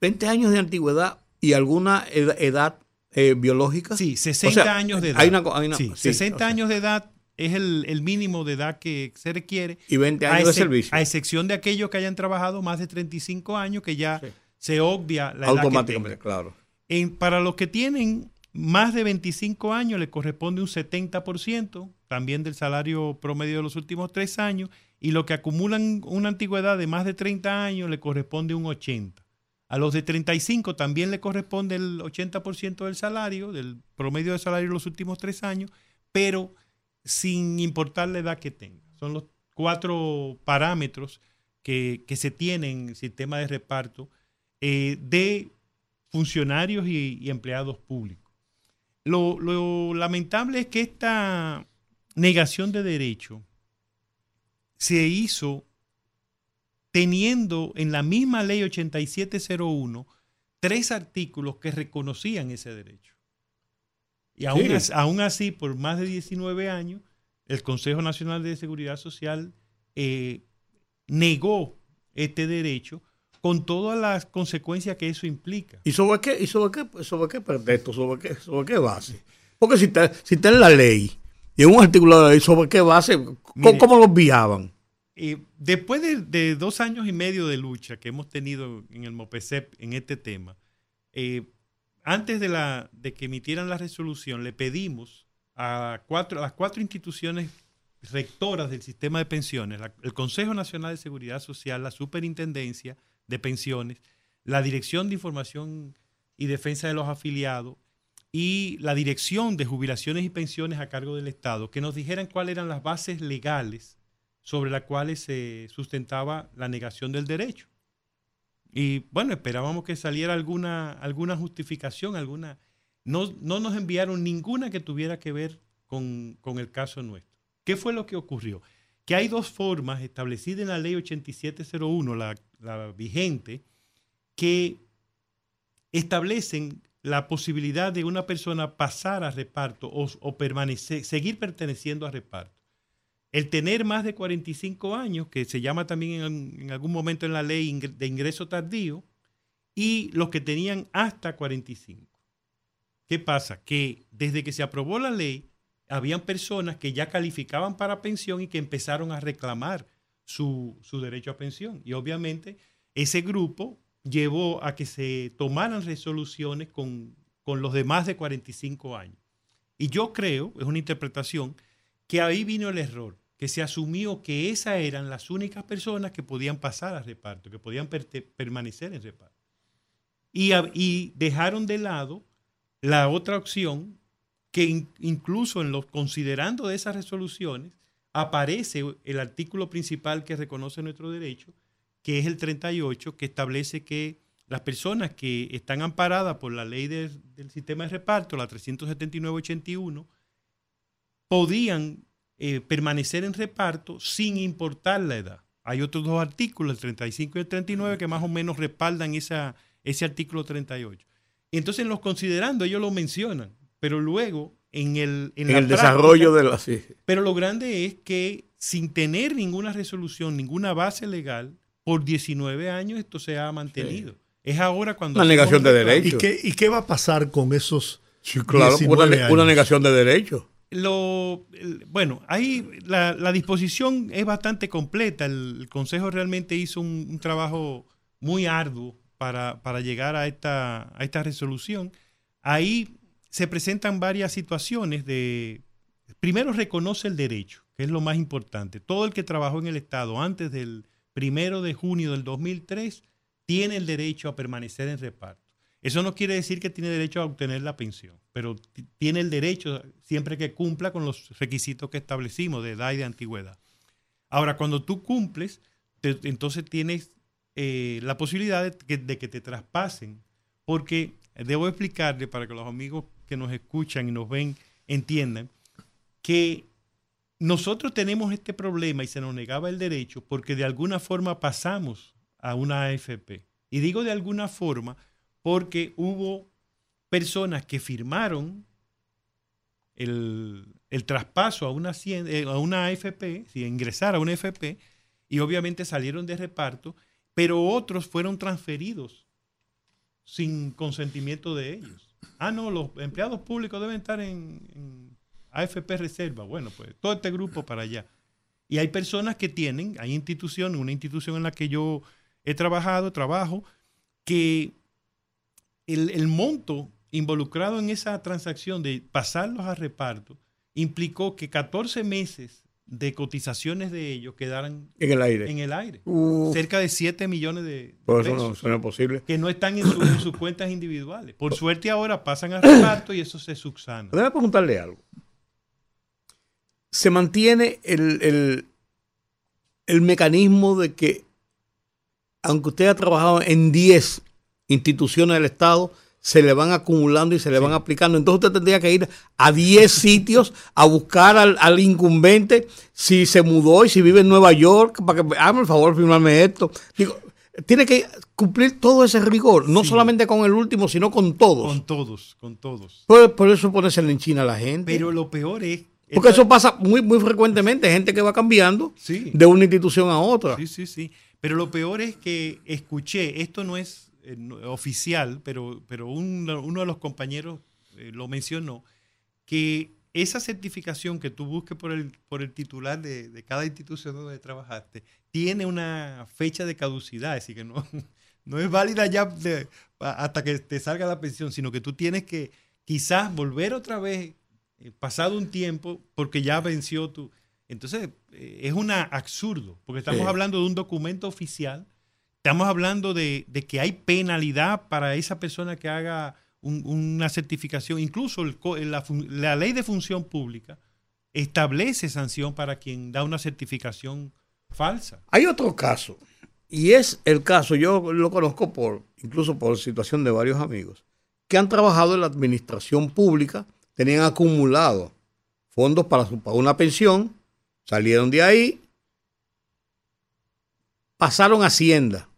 20 años de antigüedad y alguna ed- edad eh, biológica. Sí, 60 O sea, años de edad. hay una hay una- Sí, sí, 60 o sea. años de edad es el, el mínimo de edad que se requiere. Y 20 a años de servicio. A excepción de aquellos que hayan trabajado más de 35 años, que ya Sí. se obvia la edad que Automáticamente, claro. En- para los que tienen más de 25 años, le corresponde un 70% también del salario promedio de los últimos tres años, y los que acumulan una antigüedad de más de 30 años, le corresponde un 80%. A los de 35 también le corresponde el 80% del salario, del promedio de salario de los últimos tres años, pero sin importar la edad que tenga. Son los cuatro parámetros que, que se tienen en el sistema de reparto eh, de funcionarios y, y empleados públicos. Lo, lo lamentable es que esta negación de derecho se hizo teniendo en la misma ley 8701 tres artículos que reconocían ese derecho. Y aún, Sí. aún así, por más de 19 años, el Consejo Nacional de Seguridad Social eh, negó este derecho con todas las consecuencias que eso implica. ¿Y sobre qué, y sobre qué, sobre qué pretexto, sobre qué, sobre qué base? Porque si está, si está en la ley y en un artículo de la ley, ¿sobre qué base? ¿Cómo, Mire. cómo lo enviaban? Después de, dos años y medio de lucha que hemos tenido en el MOPESEP en este tema, eh, antes de, que emitieran la resolución, le pedimos a, cuatro, a las cuatro instituciones rectoras del sistema de pensiones, el Consejo Nacional de Seguridad Social, la Superintendencia de Pensiones, la Dirección de Información y Defensa de los Afiliados y la Dirección de Jubilaciones y Pensiones a cargo del Estado, que nos dijeran cuáles eran las bases legales sobre las cuales se sustentaba la negación del derecho. Y bueno, esperábamos que saliera alguna, alguna justificación, alguna... No, no nos enviaron ninguna que tuviera que ver con, con el caso nuestro. ¿Qué fue lo que ocurrió? Que hay dos formas establecidas en la ley 8701, la, la vigente, que establecen la posibilidad de una persona pasar a reparto o, o permanecer, seguir perteneciendo a reparto. El tener más de 45 años, que se llama también en, algún momento en la ley de ingreso tardío, y los que tenían hasta 45. ¿Qué pasa? Que desde que se aprobó la ley, habían personas que ya calificaban para pensión y que empezaron a reclamar su, su derecho a pensión. Y obviamente ese grupo llevó a que se tomaran resoluciones con, con los de más de 45 años. Y yo creo, es una interpretación, que ahí vino el error, que se asumió que esas eran las únicas personas que podían pasar a reparto, que podían permanecer en reparto. Y, dejaron de lado la otra opción que in- incluso en los considerando de esas resoluciones aparece el artículo principal que reconoce nuestro derecho, que es el 38, que establece que las personas que están amparadas por la ley de- del sistema de reparto, la 379-81, podían eh, permanecer en reparto sin importar la edad. Hay otros dos artículos, el 35 y el 39, que más o menos respaldan esa, ese artículo 38. Y entonces en los considerando ellos lo mencionan, pero luego en el, en En, la el práctica- desarrollo de la... sí. pero lo grande es que sin tener ninguna resolución, ninguna base legal, por 19 años esto se ha mantenido. Es ahora cuando... Una negación de reclamo. derecho. ¿Y qué, ¿Y qué va a pasar con esos Sí, claro, una, 19 ne- una años? negación de derechos. Lo, bueno, ahí la, disposición es bastante completa. El, Consejo realmente hizo un, trabajo muy arduo para, para llegar a esta, a resolución. Ahí se presentan varias situaciones de... Primero reconoce el derecho, que es lo más importante. Todo el que trabajó en el Estado antes del primero de junio del 2003 tiene el derecho a permanecer en reparto. Eso no quiere decir que tiene derecho a obtener la pensión, pero tiene el derecho siempre que cumpla con los requisitos que establecimos de edad y de antigüedad. Ahora, cuando tú cumples, entonces tienes eh, la posibilidad de que, de que te traspasen, porque debo explicarle para que los amigos que nos escuchan y nos ven entiendan que nosotros tenemos este problema y se nos negaba el derecho porque de alguna forma pasamos a una AFP. Y digo de alguna forma porque hubo personas que firmaron el, el traspaso a una, eh, a una AFP, si ingresar a una AFP, y obviamente salieron de reparto, pero otros fueron transferidos sin consentimiento de ellos. Ah, no, los empleados públicos deben estar en, en AFP Reserva, bueno, pues todo este grupo para allá. Y hay personas que tienen, hay instituciones, una institución en la que yo he trabajado, trabajo, que el, el monto involucrado en esa transacción de pasarlos a reparto implicó que 14 meses de cotizaciones de ellos quedaran En el aire. en el aire. Cerca de 7 millones de, Por eso pesos eso no es posible. que no están en, su- en sus cuentas individuales. Por suerte ahora pasan a reparto y eso se subsana. Déjame preguntarle algo. ¿Se mantiene el, el- el mecanismo de que, aunque usted ha trabajado en 10 instituciones del Estado, se le van acumulando y se le van aplicando? Entonces usted tendría que ir a 10 sitios a buscar al, al incumbente si se mudó y si vive en Nueva York, para que hágame el favor firmarme esto. Digo, tiene que cumplir todo ese rigor, no Sí. solamente con el último, sino con todos. Con todos, con todos. Por, por eso ponerse en China a la gente. Pero lo peor es... Porque eso pasa muy, muy frecuentemente, gente que va cambiando Sí. de una institución a otra. Sí, sí, sí. Pero lo peor es que escuché, esto no es eh, oficial, pero, pero un- uno de los compañeros eh, lo mencionó, que esa certificación que tú busques por el, por el titular de, de cada institución donde trabajaste tiene una fecha de caducidad, así que no, no es válida ya de- hasta que te salga la pensión, sino que tú tienes que quizás volver otra vez, eh, pasado un tiempo, porque ya venció tu... Entonces, eh, es un absurdo, porque estamos Sí. hablando de un documento oficial, estamos hablando de, que hay penalidad para esa persona que haga un- una certificación, incluso la ley de función pública establece sanción para quien da una certificación falsa. Hay otro caso, y es el caso, yo lo conozco por, incluso por situación de varios amigos, que han trabajado en la administración pública, tenían acumulado fondos para, su, para una pensión, salieron de ahí, pasaron a Hacienda.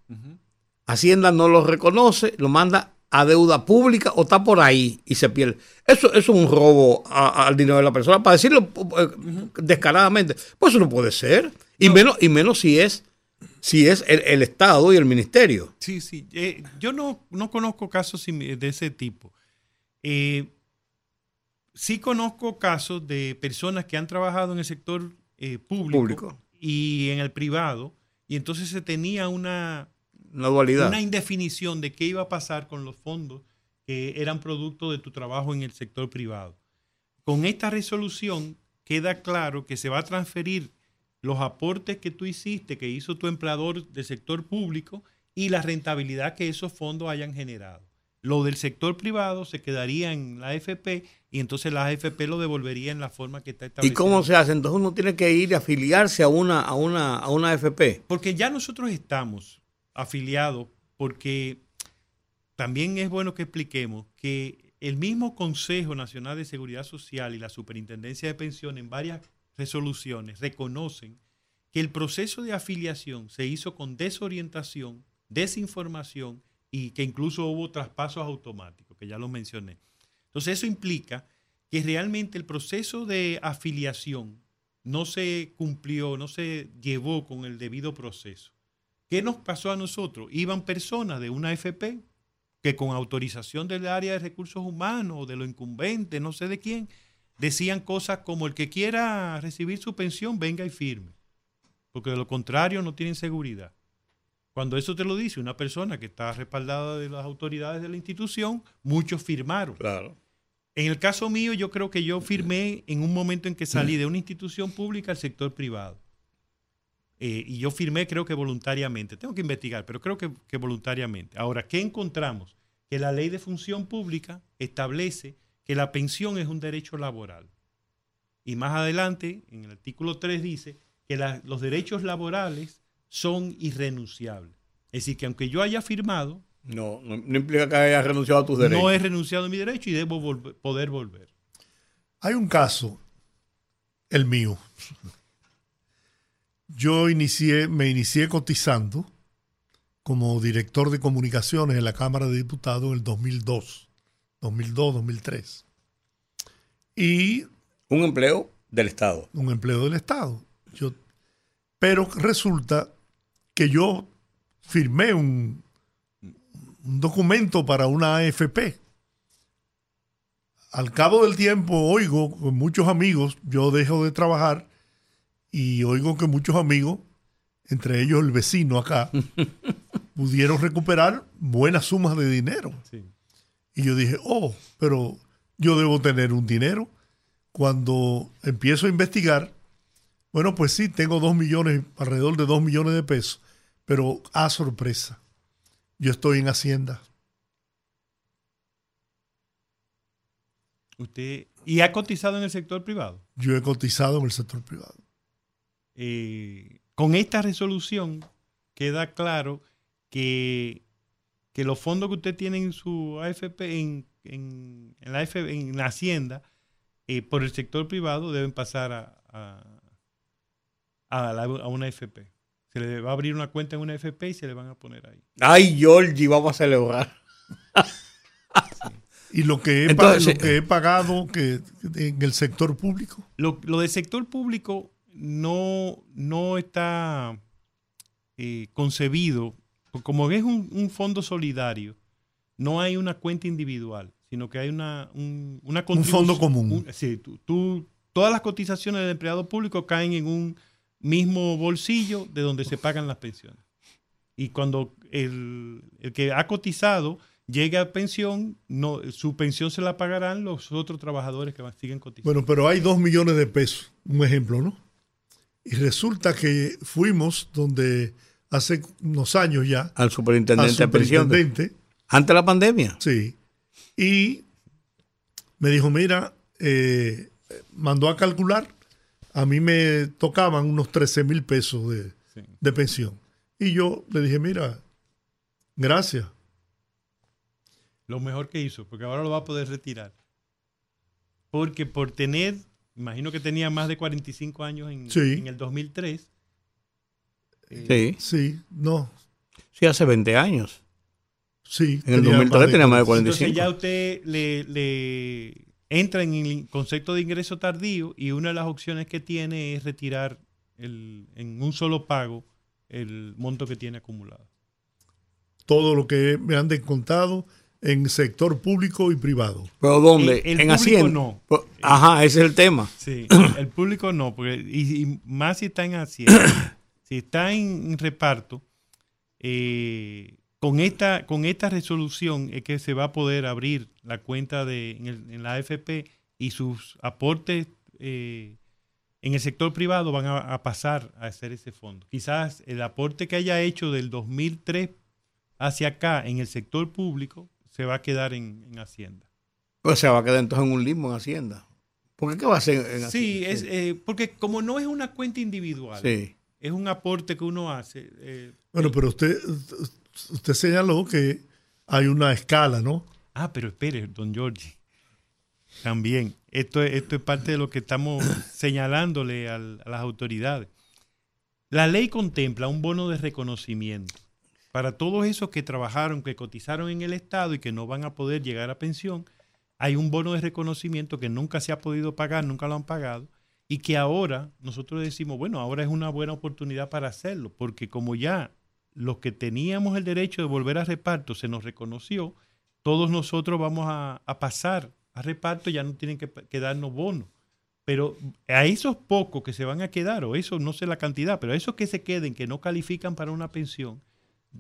Hacienda no lo reconoce, lo manda a deuda pública o está por ahí y se pierde. Eso, eso es un robo al dinero de la persona, para decirlo eh, descaradamente. Pues eso no puede ser. Y, menos, y menos si es, si es el, el Estado y el Ministerio. Sí, sí. Eh, yo no, no conozco casos de ese tipo. Eh, sí conozco casos de personas que han trabajado en el sector eh, público, Público. y en el privado, y entonces se tenía una, Una dualidad. una indefinición de qué iba a pasar con los fondos que eran producto de tu trabajo en el sector privado. Con esta resolución queda claro que se va a transferir los aportes que tú hiciste, que hizo tu empleador del sector público y la rentabilidad que esos fondos hayan generado. Lo del sector privado se quedaría en la AFP y entonces la AFP lo devolvería en la forma que está ¿Y establecida. cómo se hace? Entonces uno tiene que ir y afiliarse a una, a una, a una AFP. Porque ya nosotros estamos afiliados, porque también es bueno que expliquemos que el mismo Consejo Nacional de Seguridad Social y la Superintendencia de Pensiones en varias resoluciones reconocen que el proceso de afiliación se hizo con desorientación, desinformación y que incluso hubo traspasos automáticos, que ya lo mencioné. Entonces eso implica que realmente el proceso de afiliación no se cumplió, no se llevó con el debido proceso. ¿Qué nos pasó a nosotros? Iban personas de una FP que con autorización del área de recursos humanos o de los incumbentes, no sé de quién, decían cosas como el que quiera recibir su pensión, venga y firme. Porque de lo contrario no tienen seguridad. Cuando eso te lo dice una persona que está respaldada de las autoridades de la institución, muchos firmaron. Claro. En el caso mío, yo creo que yo firmé en un momento en que salí de una institución pública al sector privado. Eh, y yo firmé, creo que voluntariamente. Tengo que investigar, pero creo que, que voluntariamente. Ahora, ¿qué encontramos? Que la ley de función pública establece que la pensión es un derecho laboral. Y más adelante, en el artículo 3 dice que la- los derechos laborales son irrenunciables. Es decir, que aunque yo haya firmado, No, no, no implica que hayas renunciado a tus derechos. no he renunciado a mi derecho y debo volver- poder volver. Hay un caso, el mío. Yo inicié, me inicié cotizando como director de comunicaciones en la Cámara de Diputados en el 2002, 2002, 2003. Y Un empleo del Estado. un empleo del Estado. Yo, pero resulta que yo firmé un, un documento para una AFP al cabo del tiempo oigo con muchos amigos, yo dejo de trabajar y oigo que muchos amigos, entre ellos el vecino acá, pudieron recuperar buenas sumas de dinero. Sí. Y yo dije, oh, pero yo debo tener un dinero. Cuando empiezo a investigar, bueno, pues sí, tengo dos millones, alrededor de dos millones de pesos, pero a sorpresa, yo estoy en Hacienda. Usted, ¿Y ha cotizado en el sector privado? Yo he cotizado en el sector privado. Eh, con esta resolución queda claro que, que los fondos que usted tiene en su AFP, en, en, en la, AFP, en la Hacienda, eh, por el sector privado deben pasar a, a, a la- a una AFP. Se le va a abrir una cuenta en una AFP y se le van a poner ahí. Ay, Georgie, vamos a celebrar. Y lo que he, Entonces, lo que he pagado que, en el sector público, Lo, lo del sector público no, no está eh, concebido, porque como es un, un fondo solidario, no hay una cuenta individual, sino que hay una, un, una fondo común. un- sí, tú, tú- todas las cotizaciones del empleado público caen en un mismo bolsillo de donde se pagan las pensiones. Y cuando el, el que ha cotizado llegue a pensión, no, su pensión se la pagarán los otros trabajadores que siguen cotizando. bueno, pero hay dos millones de pesos, un ejemplo, ¿no? Y resulta que fuimos donde hace unos años ya, Al al superintendente de pensión. superintendente, Antes de la pandemia. Sí. Y me dijo, mira, eh, mandó a calcular, a mí me tocaban unos 13 mil pesos de, Sí. de pensión. Y yo le dije, mira, gracias. Lo mejor que hizo, porque ahora lo va a poder retirar. Porque por tener, imagino que tenía más de 45 años en, Sí. en el 2003. eh, Sí. Sí, no, Sí, hace 20 años. sí. En el tenía 2003 tenía más de 40. Entonces 45. ya usted le, le entra en el concepto de ingreso tardío y una de las opciones que tiene es retirar el, en un solo pago el monto que tiene acumulado. Todo lo que me han descontado en sector público y privado. ¿Pero dónde? El- el en público Hacienda. no. Pues, Ajá, ese es el tema. Sí, el público no, porque, y, y más si está en Hacienda, si está en, en reparto, eh, con, esta, con esta resolución es que se va a poder abrir la cuenta de, en, el- en la AFP y sus aportes eh, en el sector privado van a, a pasar a hacer ese fondo. Quizás el aporte que haya hecho del 2003 hacia acá en el sector público se va a quedar en, en Hacienda. Pues se va a quedar entonces en un limbo en Hacienda. ¿Por qué qué va a hacer en Sí, Hacienda? es, eh, porque como no es una cuenta individual, Sí. es un aporte que uno hace. eh, Bueno, el- pero usted, usted señaló que hay una escala, ¿no? Ah, pero espere, don Giorgi. También, esto, es- esto es parte de lo que estamos señalándole al- a las autoridades. La ley contempla un bono de reconocimiento para todos esos que trabajaron, que cotizaron en el Estado y que no van a poder llegar a pensión. Hay un bono de reconocimiento que nunca se ha podido pagar, nunca lo han pagado, y que ahora nosotros decimos, bueno, ahora es una buena oportunidad para hacerlo, porque como ya los que teníamos el derecho de volver a reparto se nos reconoció, todos nosotros vamos a, pasar a reparto, ya no tienen que, que darnos bonos. Pero a esos pocos que se van a quedar, o eso no sé la cantidad, pero a esos que se queden, que no califican para una pensión,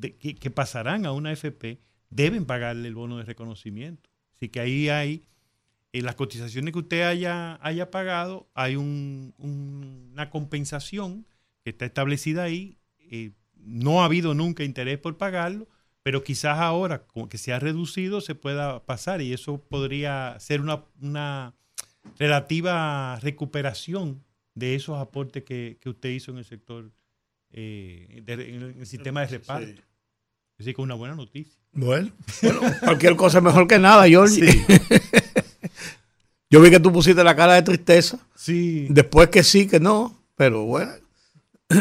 que, pasarán a una FP, deben pagarle el bono de reconocimiento. Así que ahí hay, en las cotizaciones que usted haya, haya pagado, hay un- una compensación que está establecida ahí. eh, no ha habido nunca interés por pagarlo, pero quizás ahora, como que se ha reducido, se pueda pasar y eso podría ser una, una relativa recuperación de esos aportes que, que usted hizo en el sector, eh, de- en el sistema de reparto. Sí. Así que una buena noticia. Bueno, Cualquier cosa es mejor que nada, Georgie. Yo vi que tú pusiste la cara de tristeza. Sí. Después que sí, que no. Pero bueno.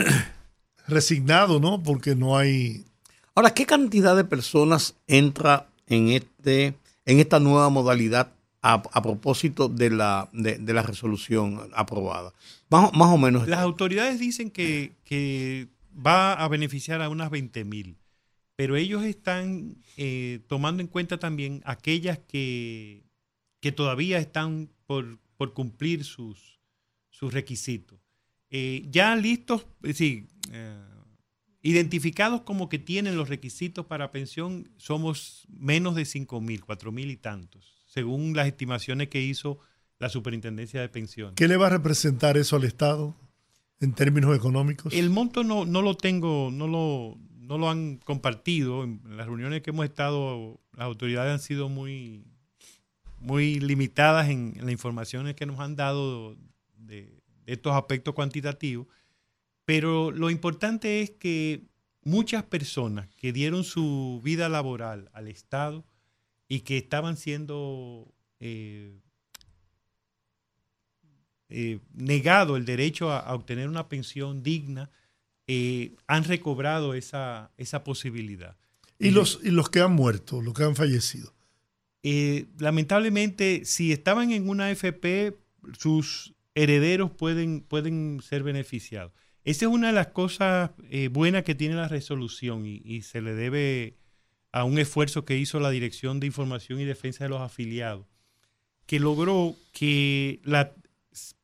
resignado, ¿no? Porque no hay... Ahora, ¿qué cantidad de personas entra en este en esta nueva modalidad a, propósito de la, de, la resolución aprobada? Más, más o menos. Las autoridades dicen que, que va a beneficiar a unas 20 mil, pero ellos están eh, tomando en cuenta también aquellas que, que todavía están por, por cumplir sus, sus requisitos. Eh, ya listos, es decir, eh, identificados como que tienen los requisitos para pensión, somos menos de 5 mil, 4 mil y tantos, según las estimaciones que hizo la Superintendencia de Pensiones. ¿Qué le va a representar eso al Estado en términos económicos? El monto no, no lo tengo, no lo, no lo han compartido. En las reuniones que hemos estado, las autoridades han sido muy, muy limitadas en, en las informaciones que nos han dado de, de estos aspectos cuantitativos. Pero lo importante es que muchas personas que dieron su vida laboral al Estado y que estaban siendo eh, eh, negado el derecho a, a obtener una pensión digna, eh, han recobrado esa, esa posibilidad. ¿Y los, y los que han muerto, los que han fallecido? Eh, lamentablemente, si estaban en una AFP, sus herederos pueden, pueden ser beneficiados. Esa es una de las cosas buenas que tiene la resolución y, y se le debe a un esfuerzo que hizo la Dirección de Información y Defensa de los Afiliados, que logró que la,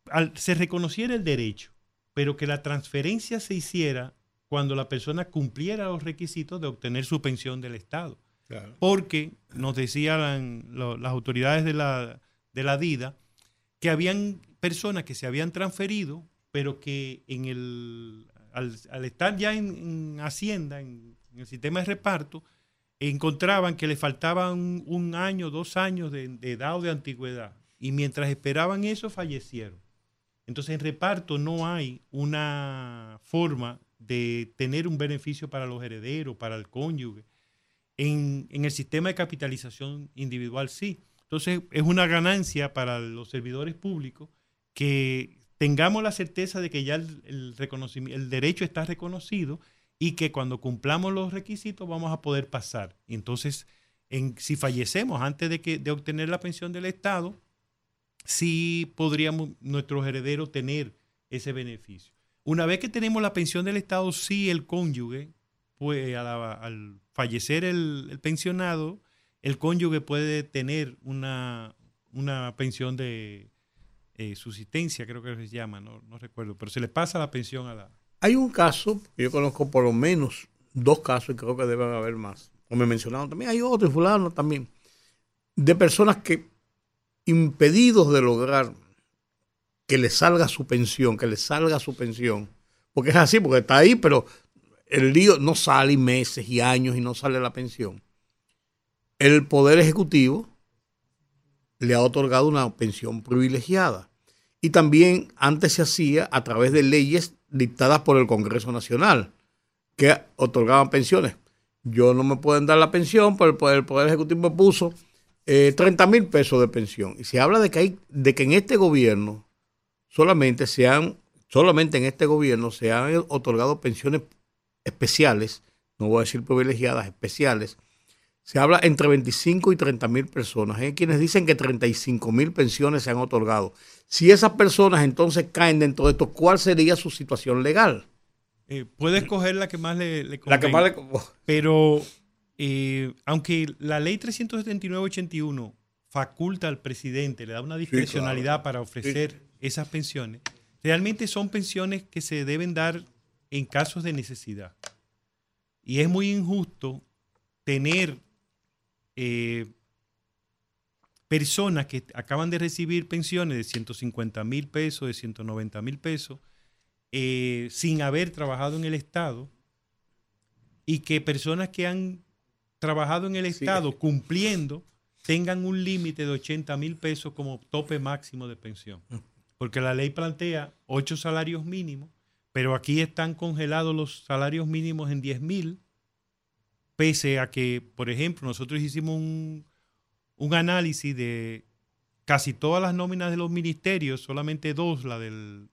al- se reconociera el derecho, pero que la transferencia se hiciera cuando la persona cumpliera los requisitos de obtener su pensión del Estado. Porque nos decían lo- las autoridades de la, de la DIDA que habían personas que se habían transferido, pero que en el, al, al estar ya en, en Hacienda, en, en el sistema de reparto, encontraban que le faltaban un, año, dos años de, edad o de antigüedad. Y mientras esperaban eso, fallecieron. Entonces, en reparto no hay una forma de tener un beneficio para los herederos, para el cónyuge. En, en el sistema de capitalización individual sí. Entonces, es una ganancia para los servidores públicos que tengamos la certeza de que ya el, el derecho está reconocido y que cuando cumplamos los requisitos vamos a poder pasar. Entonces, en, si fallecemos antes de, que, de obtener la pensión del Estado, sí podríamos nuestros herederos tener ese beneficio. Una vez que tenemos la pensión del Estado, sí el cónyuge, pues al fallecer el, el pensionado, el cónyuge puede tener una, una pensión de eh, subsistencia, creo que se llama, no, no recuerdo, pero se le pasa la pensión a la... Hay un caso, que yo conozco por lo menos dos casos y creo que deben haber más. Como me mencionaron también, hay otro fulano también. De personas que, impedidos de lograr que le salga su pensión, que le salga su pensión, porque es así, porque está ahí, pero el lío no sale meses y años y no sale la pensión. El Poder Ejecutivo le ha otorgado una pensión privilegiada. Y también antes se hacía a través de leyes dictadas por el Congreso Nacional, que otorgaban pensiones. Yo no me pueden dar la pensión, pero el Poder, Ejecutivo me puso eh, 30 mil pesos de pensión. Y se habla de que, hay, de que en este gobierno solamente se han, solamente en este gobierno se han otorgado pensiones especiales, no voy a decir privilegiadas, especiales. Se habla entre 25 y 30 mil personas. Hay quienes dicen que 35 mil pensiones se han otorgado. Si esas personas entonces caen dentro de esto, ¿cuál sería su situación legal? Eh, puede escoger la que más le, le La que convenga. más le- Pero eh, aunque la ley 379-81 faculta al presidente, le da una discrecionalidad para ofrecer esas pensiones, realmente son pensiones que se deben dar en casos de necesidad. Y es muy injusto tener eh, personas que acaban de recibir pensiones de 150 mil pesos, de 190 mil pesos, eh, sin haber trabajado en el Estado y que personas que han trabajado en el Estado cumpliendo tengan un límite de 80 mil pesos como tope máximo de pensión. Porque la ley plantea ocho salarios mínimos, pero aquí están congelados los salarios mínimos en 10 mil, pese a que, por ejemplo, nosotros hicimos un, análisis de casi todas las nóminas de los ministerios, solamente dos, la del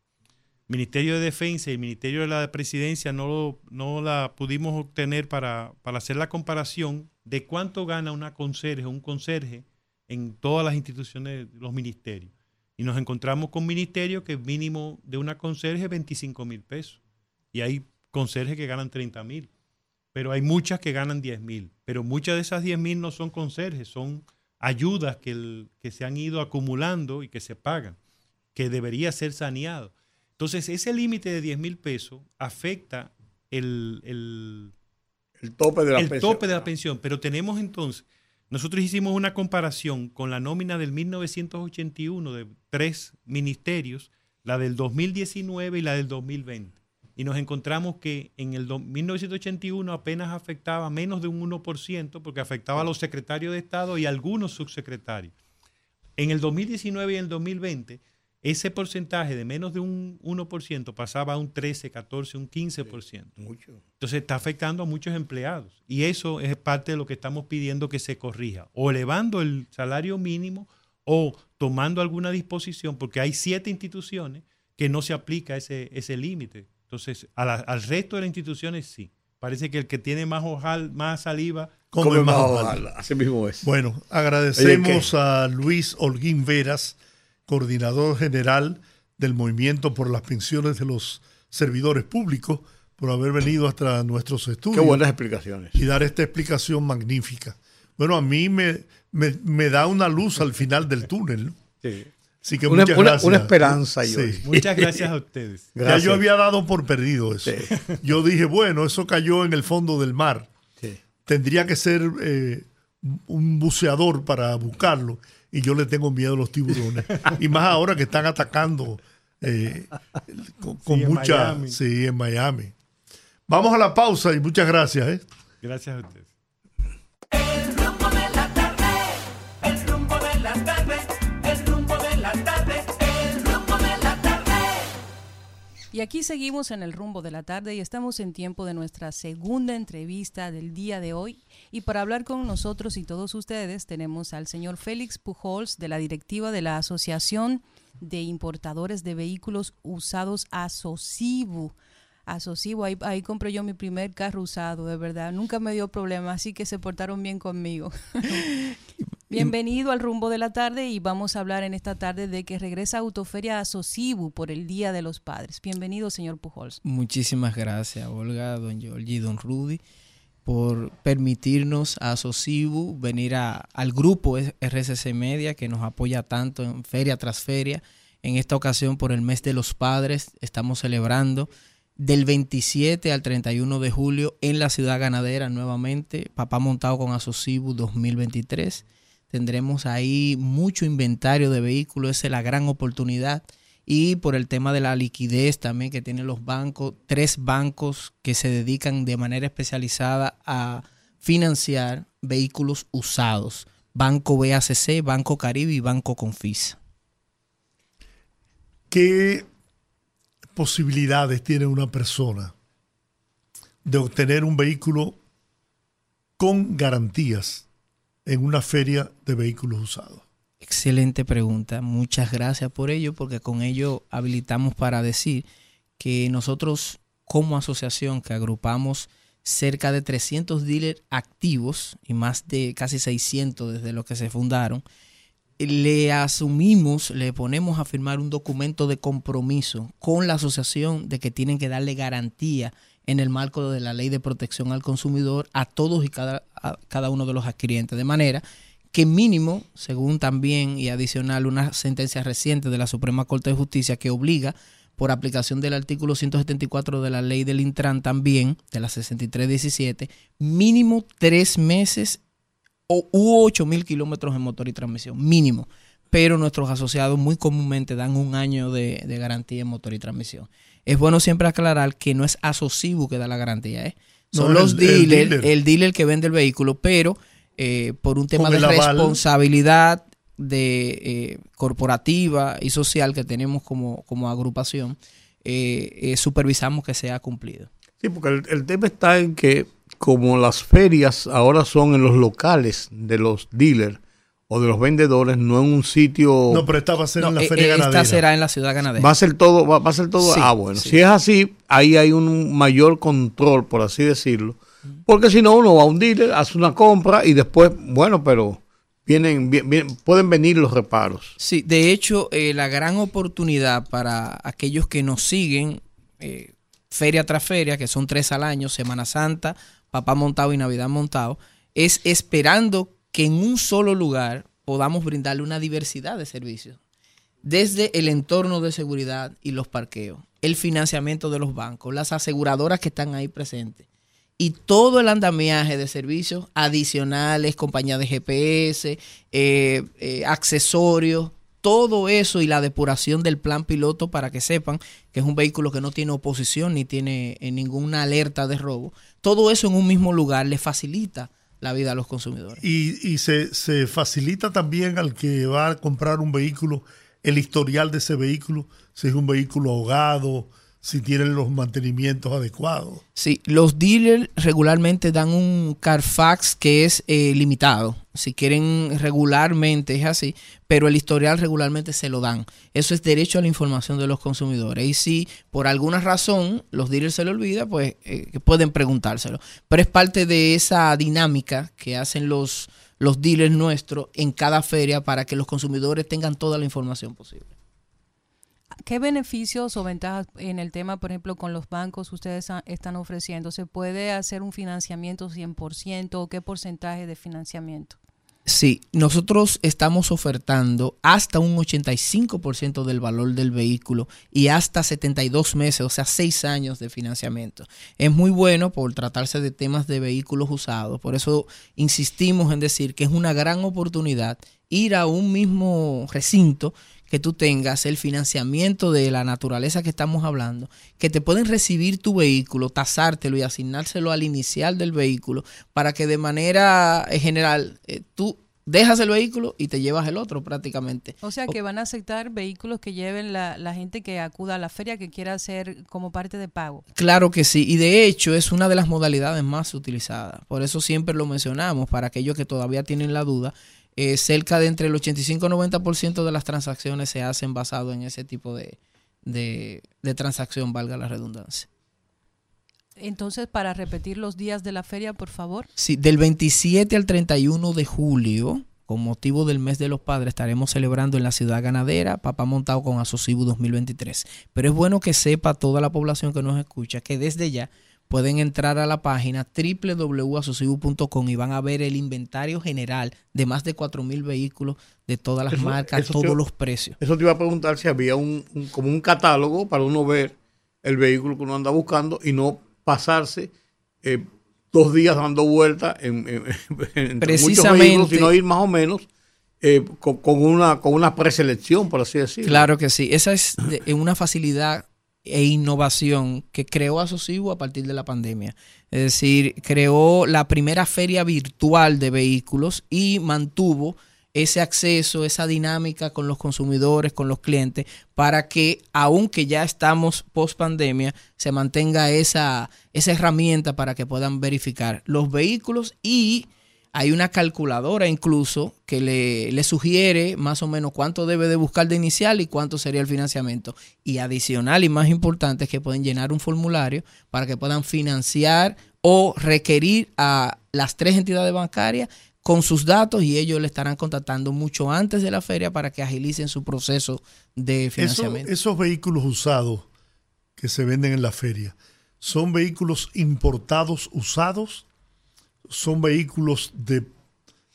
Ministerio de Defensa y el Ministerio de la Presidencia, no, no la pudimos obtener para, para hacer la comparación de cuánto gana una conserje, un conserje en todas las instituciones, los ministerios. Y nos encontramos con ministerios que mínimo de una conserje es 25 mil pesos. Y hay conserjes que ganan 30 mil. Pero hay muchas que ganan 10 mil. Pero muchas de esas 10 mil no son conserjes, son ayudas que, el- que se han ido acumulando y que se pagan, que debería ser saneado. Entonces, ese límite de 10 mil pesos afecta el, el- El tope de la el pensión. tope de la pensión. Pero tenemos entonces, nosotros hicimos una comparación con la nómina del 1981 de tres ministerios, la del 2019 y la del 2020. Y nos encontramos que en el do- 1981 apenas afectaba menos de un 1%, porque afectaba a los secretarios de Estado y a algunos subsecretarios. En el 2019 y en el 2020, ese porcentaje de menos de un 1% pasaba a un 13, 14, un 15%. Mucho. Entonces está afectando a muchos empleados. Y eso es parte de lo que estamos pidiendo que se corrija. O elevando el salario mínimo o tomando alguna disposición, porque hay siete instituciones que no se aplica ese, ese límite. Entonces, a la- al resto de las instituciones sí. Parece que el que tiene más ojal, más saliva, Come Come más ojalá. Así mismo es. Bueno, agradecemos a Luis Holguín Veras, coordinador general del Movimiento por las Pensiones de los Servidores Públicos, por haber venido hasta nuestros Qué estudios buenas explicaciones. y dar esta explicación magnífica. Bueno, a mí me, me, me da una luz al final del túnel. ¿no? Sí. Así que Una, muchas una- gracias. una esperanza, yo. Sí. muchas gracias a ustedes. Ya yo había dado por perdido eso. Yo dije, bueno, eso cayó en el fondo del mar. Sí. Tendría que ser eh, un buceador para buscarlo. Y yo le tengo miedo a los tiburones. y más ahora que están atacando eh, con, con Sí, en mucha... Miami. Sí, en Miami. Vamos a la pausa y muchas gracias. ¿eh? Gracias a ustedes. Y aquí seguimos en el rumbo de la tarde y estamos en tiempo de nuestra segunda entrevista del día de hoy. Y para hablar con nosotros y todos ustedes tenemos al señor Félix Pujols de la directiva de la Asociación de Importadores de Vehículos Usados Asocibu. Asocibu, ahí, ahí compré yo mi primer carro usado, de verdad. Nunca me dio problema, así que se portaron bien conmigo. Bienvenido al rumbo de la tarde y vamos a hablar en esta tarde de que regresa Autoferia a Sosibu por el Día de los Padres. Bienvenido, señor Pujols. Muchísimas gracias, Olga, don Georgie y don Rudy, por permitirnos a Sosibu venir a- al grupo RCC Media que nos apoya tanto en feria tras feria. En esta ocasión, por el mes de los padres, estamos celebrando del 27 al 31 de julio en la ciudad ganadera nuevamente, Papá Montado con Asocibu 2023. Tendremos ahí mucho inventario de vehículos, esa es la gran oportunidad. Y por el tema de la liquidez también que tienen los bancos, tres bancos que se dedican de manera especializada a financiar vehículos usados. Banco BACC, Banco Caribe y Banco Confisa. ¿Qué posibilidades tiene una persona de obtener un vehículo con garantías en una feria de vehículos usados? Excelente pregunta. Muchas gracias por ello, porque con ello habilitamos para decir que nosotros como asociación que agrupamos cerca de 300 dealers activos y más de casi 600 desde los que se fundaron, le asumimos, le ponemos a firmar un documento de compromiso con la asociación de que tienen que darle garantía en el marco de la ley de protección al consumidor a todos y cada, a cada uno de los adquirientes. De manera que mínimo, según también y adicional una sentencia reciente de la Suprema Corte de Justicia que obliga por aplicación del artículo 174 de la ley del Intran también, de la 6317, mínimo tres meses o, u 8 mil kilómetros en motor y transmisión, mínimo. Pero nuestros asociados muy comúnmente dan un año de, de garantía en motor y transmisión. Es bueno siempre aclarar que no es Asocibu que da la garantía, ¿eh? Son No, los el- el dealers, dealer. el dealer que vende el vehículo, pero eh, por un tema de responsabilidad de eh, corporativa y social que tenemos como, como agrupación, eh, supervisamos que sea cumplido. Sí, porque el, el tema está en que como las ferias ahora son en los locales de los dealers o de los vendedores, no en un sitio... No, pero esta va a ser No, en la eh, feria eh, ganadera. esta será en la ciudad ganadera. Va a ser todo, va, va a ser todo. Sí, ah, bueno. sí. Si es así, ahí hay un mayor control, por así decirlo. Porque si no, uno va a un dealer, hace una compra y después, bueno, pero vienen, bien- bien- pueden venir los reparos. Sí, de hecho, eh, la gran oportunidad para aquellos que nos siguen, eh, feria tras feria, que son tres al año, Semana Santa, Papá Montado y Navidad Montado, es esperando que en un solo lugar podamos brindarle una diversidad de servicios, desde el entorno de seguridad y los parqueos, el financiamiento de los bancos, las aseguradoras que están ahí presentes y todo el andamiaje de servicios adicionales, compañía de GPS, eh, eh, accesorios, todo eso y la depuración del plan piloto para que sepan que es un vehículo que no tiene oposición ni tiene eh, ninguna alerta de robo. Todo eso en un mismo lugar le facilita la vida a los consumidores. Y, y se, se facilita también al que va a comprar un vehículo el historial de ese vehículo, si es un vehículo ahogado, si tienen los mantenimientos adecuados. Sí, los dealers regularmente dan un Carfax que es eh, limitado. Si quieren regularmente es así, pero el historial regularmente se lo dan. Eso es derecho a la información de los consumidores. Y si por alguna razón los dealers se lo olvida, pues eh, pueden preguntárselo. Pero es parte de esa dinámica que hacen los, los dealers nuestros en cada feria para que los consumidores tengan toda la información posible. ¿Qué beneficios o ventajas en el tema, por ejemplo, con los bancos ustedes están ofreciendo? ¿Se puede hacer un financiamiento 100% o qué porcentaje de financiamiento? Sí, nosotros estamos ofertando hasta un 85% del valor del vehículo y hasta 72 meses, o sea, 6 años de financiamiento. Es muy bueno por tratarse de temas de vehículos usados. Por eso insistimos en decir que es una gran oportunidad ir a un mismo recinto que tú tengas el financiamiento de la naturaleza que estamos hablando, que te pueden recibir tu vehículo, tasártelo y asignárselo al inicial del vehículo para que de manera eh, general eh, tú dejas el vehículo y te llevas el otro prácticamente. O sea, que van a aceptar vehículos que lleven la, la gente que acuda a la feria que quiera hacer como parte de pago. Claro que sí, y de hecho es una de las modalidades más utilizadas. Por eso siempre lo mencionamos, para aquellos que todavía tienen la duda, eh, cerca de entre el 85 y 90% de las transacciones se hacen basado en ese tipo de, de, de transacción, valga la redundancia. Entonces, para repetir los días de la feria, por favor. Sí, del 27 al 31 de julio, con motivo del mes de los padres, estaremos celebrando en la ciudad ganadera Papá Montado con Asocibu 2023. Pero es bueno que sepa toda la población que nos escucha que desde ya pueden entrar a la página www.asocibu.com y van a ver el inventario general de más de 4.000 vehículos de todas las Eso- marcas, eso todos te- los precios. Eso te iba a preguntar si había un, un- como un catálogo para uno ver el vehículo que uno anda buscando y no pasarse eh, dos días dando vueltas en, muchos vehículos, sino ir más o menos eh, con, con una, con una preselección, por así decirlo. Claro que sí. Esa es de- una facilidad e innovación que creó Asocibu a partir de la pandemia. Es decir, creó la primera feria virtual de vehículos y mantuvo ese acceso, esa dinámica con los consumidores, con los clientes, para que, aunque ya estamos post pandemia, se mantenga esa, esa herramienta para que puedan verificar los vehículos y hay una calculadora incluso que le, le sugiere más o menos cuánto debe de buscar de inicial y cuánto sería el financiamiento. Y adicional y más importante es que pueden llenar un formulario para que puedan financiar o requerir a las tres entidades bancarias con sus datos y ellos le estarán contactando mucho antes de la feria para que agilicen su proceso de Eso- financiamiento. esos vehículos usados que se venden en la feria, ¿son vehículos importados usados? ¿Son vehículos de,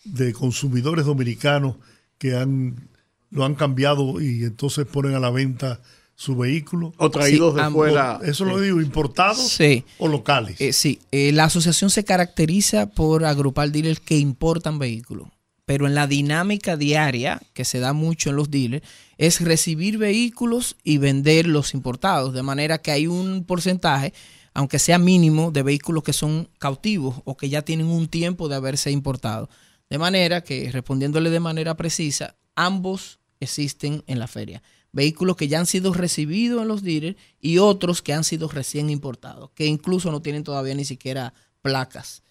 de consumidores dominicanos que han, lo han cambiado y entonces ponen a la venta su vehículo? O traídos Sí, de ambos. fuera. Eso lo digo, importados Sí. o locales. Eh, sí, eh, la asociación se caracteriza por agrupar dealers que importan vehículos, pero en la dinámica diaria que se da mucho en los dealers es recibir vehículos y vender los importados, de manera que hay un porcentaje, aunque sea mínimo, de vehículos que son cautivos o que ya tienen un tiempo de haberse importado. De manera que, respondiéndole de manera precisa, ambos existen en la feria. Vehículos que ya han sido recibidos en los dealers y otros que han sido recién importados, que incluso no tienen todavía ni siquiera placas.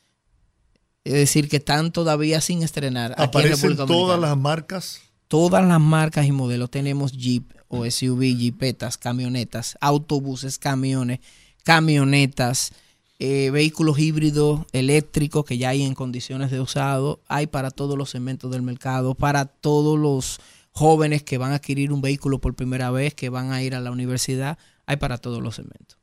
Es decir, que están todavía sin estrenar. aquí en Aparecen todas las marcas. Todas las marcas y modelos. Tenemos Jeep o SUV, Jeepetas, camionetas, autobuses, camiones, camionetas, eh, vehículos híbridos, eléctricos que ya hay en condiciones de usado. Hay para todos los segmentos del mercado, para todos los jóvenes que van a adquirir un vehículo por primera vez, que van a ir a la universidad. Hay para todos los segmentos.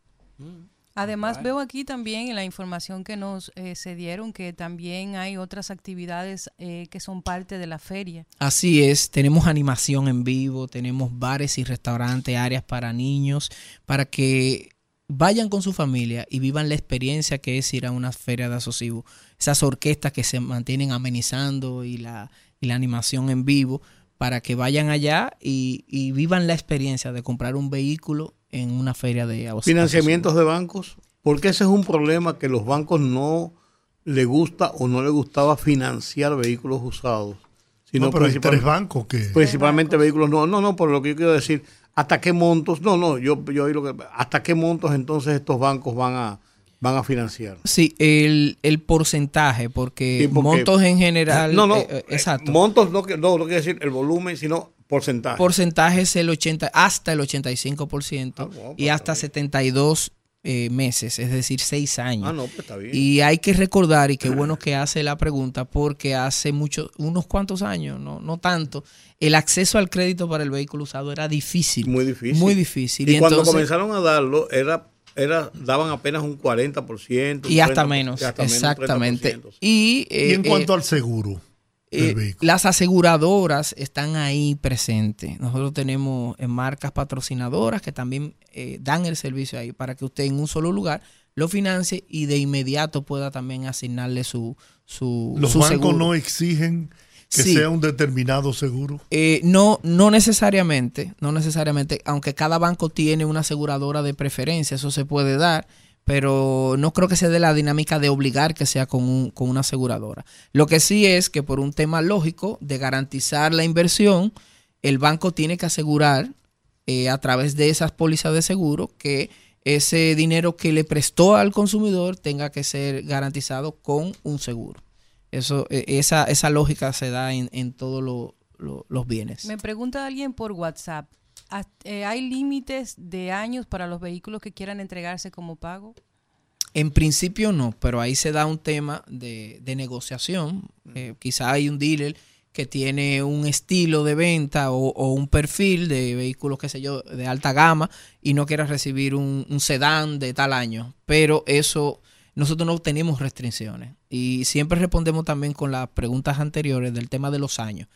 Además, veo aquí también en la información que nos eh, se dieron que también hay otras actividades eh, que son parte de la feria. Así es, tenemos animación en vivo, tenemos bares y restaurantes, áreas para niños, para que vayan con su familia y vivan la experiencia que es ir a una feria de asociación. Esas orquestas que se mantienen amenizando y la, y la animación en vivo, para que vayan allá y, y vivan la experiencia de comprar un vehículo en una feria de asociación. Financiamientos de bancos, porque ese es un problema que los bancos no le gusta o no le gustaba financiar vehículos usados. Sino No, pero hay principal- tres bancos que... Principalmente vehículos, no, no, no, por lo que yo quiero decir, ¿hasta qué montos? No, no, yo, yo oí lo que, ¿hasta qué montos entonces estos bancos van a, van a financiar? Sí, el, el porcentaje, porque, Sí, porque- montos en general. No, no, eh, eh, exacto. montos no, no, no quiere decir el volumen, sino porcentaje. porcentaje es el 80, hasta el 85% Ah, y pues, hasta está 72 eh, meses, es decir, 6 años. ah, no, pues está bien. Y hay que recordar, y qué bueno que hace la pregunta, porque hace muchos, unos cuantos años, no, no tanto, el acceso al crédito para el vehículo usado era difícil. Muy difícil. Muy difícil. Y, Y, cuando entonces- comenzaron a darlo, era, era, daban apenas un 40%. un y hasta 30%, menos, y hasta menos, exactamente. 30%. Y, Y en eh, cuanto eh, al seguro Eh, las aseguradoras están ahí presentes. Nosotros tenemos eh, marcas patrocinadoras que también eh, dan el servicio ahí para que usted en un solo lugar lo financie y de inmediato pueda también asignarle su, su, Los su bancos seguro. no exigen que Sí. sea un determinado seguro. Eh, no, no necesariamente, no necesariamente, aunque cada banco tiene una aseguradora de preferencia, eso se puede dar, pero no creo que se dé la dinámica de obligar que sea con, un- con una aseguradora. Lo que sí es que por un tema lógico de garantizar la inversión, el banco tiene que asegurar eh, a través de esas pólizas de seguro que ese dinero que le prestó al consumidor tenga que ser garantizado con un seguro. Eso, eh, esa, esa lógica se da en, en todos lo- lo- los bienes. Me pregunta alguien por WhatsApp, ¿has- eh, ¿hay límites de años para los vehículos que quieran entregarse como pago? En principio no, pero ahí se da un tema de, de negociación. Eh, quizá hay un dealer que tiene un estilo de venta o, o un perfil de vehículos, qué sé yo, de alta gama y no quiera recibir un, un sedán de tal año. Pero eso, nosotros no tenemos restricciones. Y siempre respondemos también con las preguntas anteriores del tema de los años.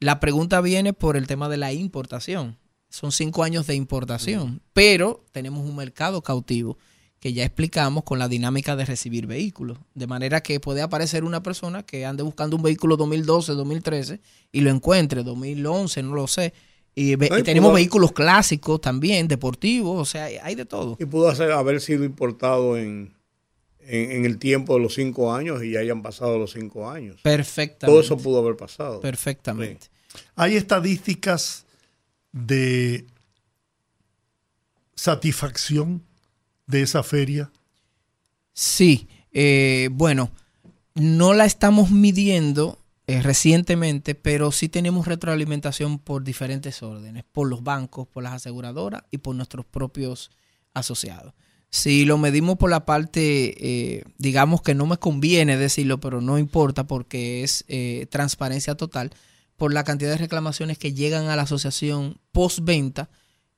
La pregunta viene por el tema de la importación. Son cinco años de importación, pero tenemos un mercado cautivo que ya explicamos con la dinámica de recibir vehículos. De manera que puede aparecer una persona que ande buscando un vehículo 2012, 2013 y lo encuentre, 2011, no lo sé. Y, ve- Ay, y tenemos pudo- vehículos clásicos también, deportivos, o sea, hay de todo. Y pudo hacer- haber sido importado en, en, en el tiempo de los cinco años y ya hayan pasado los cinco años. Perfectamente. Todo eso pudo haber pasado. Perfectamente. Hay estadísticas de satisfacción de esa feria. Sí, eh, bueno, no la estamos midiendo eh, recientemente, pero sí tenemos retroalimentación por diferentes órdenes, por los bancos, por las aseguradoras y por nuestros propios asociados. Si lo medimos por la parte, eh, digamos que no me conviene decirlo, pero no importa porque es eh, transparencia total, por la cantidad de reclamaciones que llegan a la asociación postventa,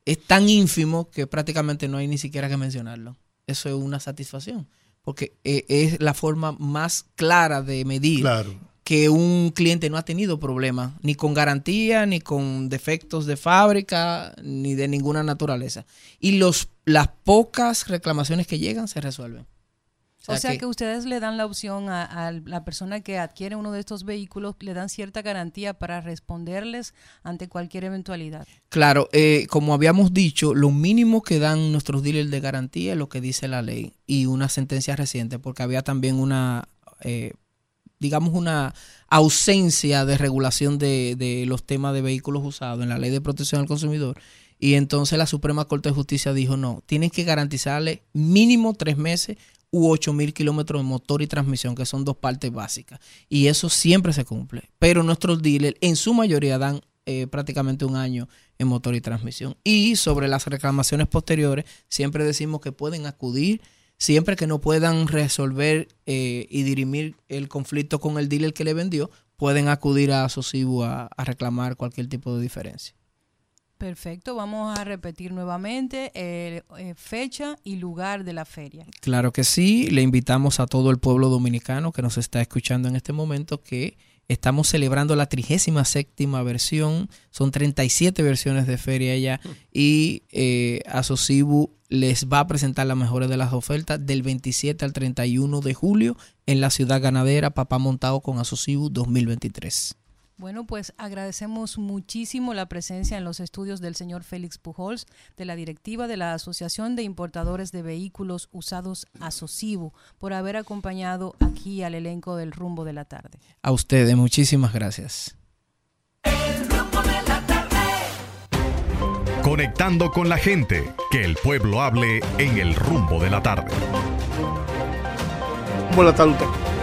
es tan ínfimo que prácticamente no hay ni siquiera que mencionarlo. Eso es una satisfacción, porque eh, es la forma más clara de medir Claro. que un cliente no ha tenido problemas, ni con garantía, ni con defectos de fábrica, ni de ninguna naturaleza. Y los, las pocas reclamaciones que llegan se resuelven. O sea, que, ustedes le dan la opción a, a la persona que adquiere uno de estos vehículos, le dan cierta garantía para responderles ante cualquier eventualidad. Claro, eh, como habíamos dicho, lo mínimo que dan nuestros dealers de garantía es lo que dice la ley y una sentencia reciente, porque había también una, eh, digamos, una ausencia de regulación de, de los temas de vehículos usados en la ley de protección al consumidor. Y entonces la Suprema Corte de Justicia dijo, no, tienen que garantizarle mínimo tres meses u 8 mil kilómetros de motor y transmisión, que son dos partes básicas. Y eso siempre se cumple. Pero nuestros dealers en su mayoría dan eh, prácticamente un año en motor y transmisión. Y sobre las reclamaciones posteriores, siempre decimos que pueden acudir, siempre que no puedan resolver eh, y dirimir el conflicto con el dealer que le vendió, pueden acudir a Sosibu a reclamar cualquier tipo de diferencia. Perfecto, vamos a repetir nuevamente eh, eh, fecha y lugar de la feria. Claro que sí, le invitamos a todo el pueblo dominicano que nos está escuchando en este momento que estamos celebrando la 37 versión, son 37 versiones de feria ya y eh, Asocibu les va a presentar las mejores de las ofertas del 27 al 31 de julio en la ciudad ganadera Papá Montado con Asocibu 2023. Bueno, pues agradecemos muchísimo la presencia en los estudios del señor Félix Pujols, de la directiva de la Asociación de Importadores de Vehículos Usados Asocibu, por haber acompañado aquí al elenco del rumbo de la tarde. A ustedes, muchísimas gracias. Conectando con la gente, que el pueblo hable en el rumbo de la tarde. Buenas tardes.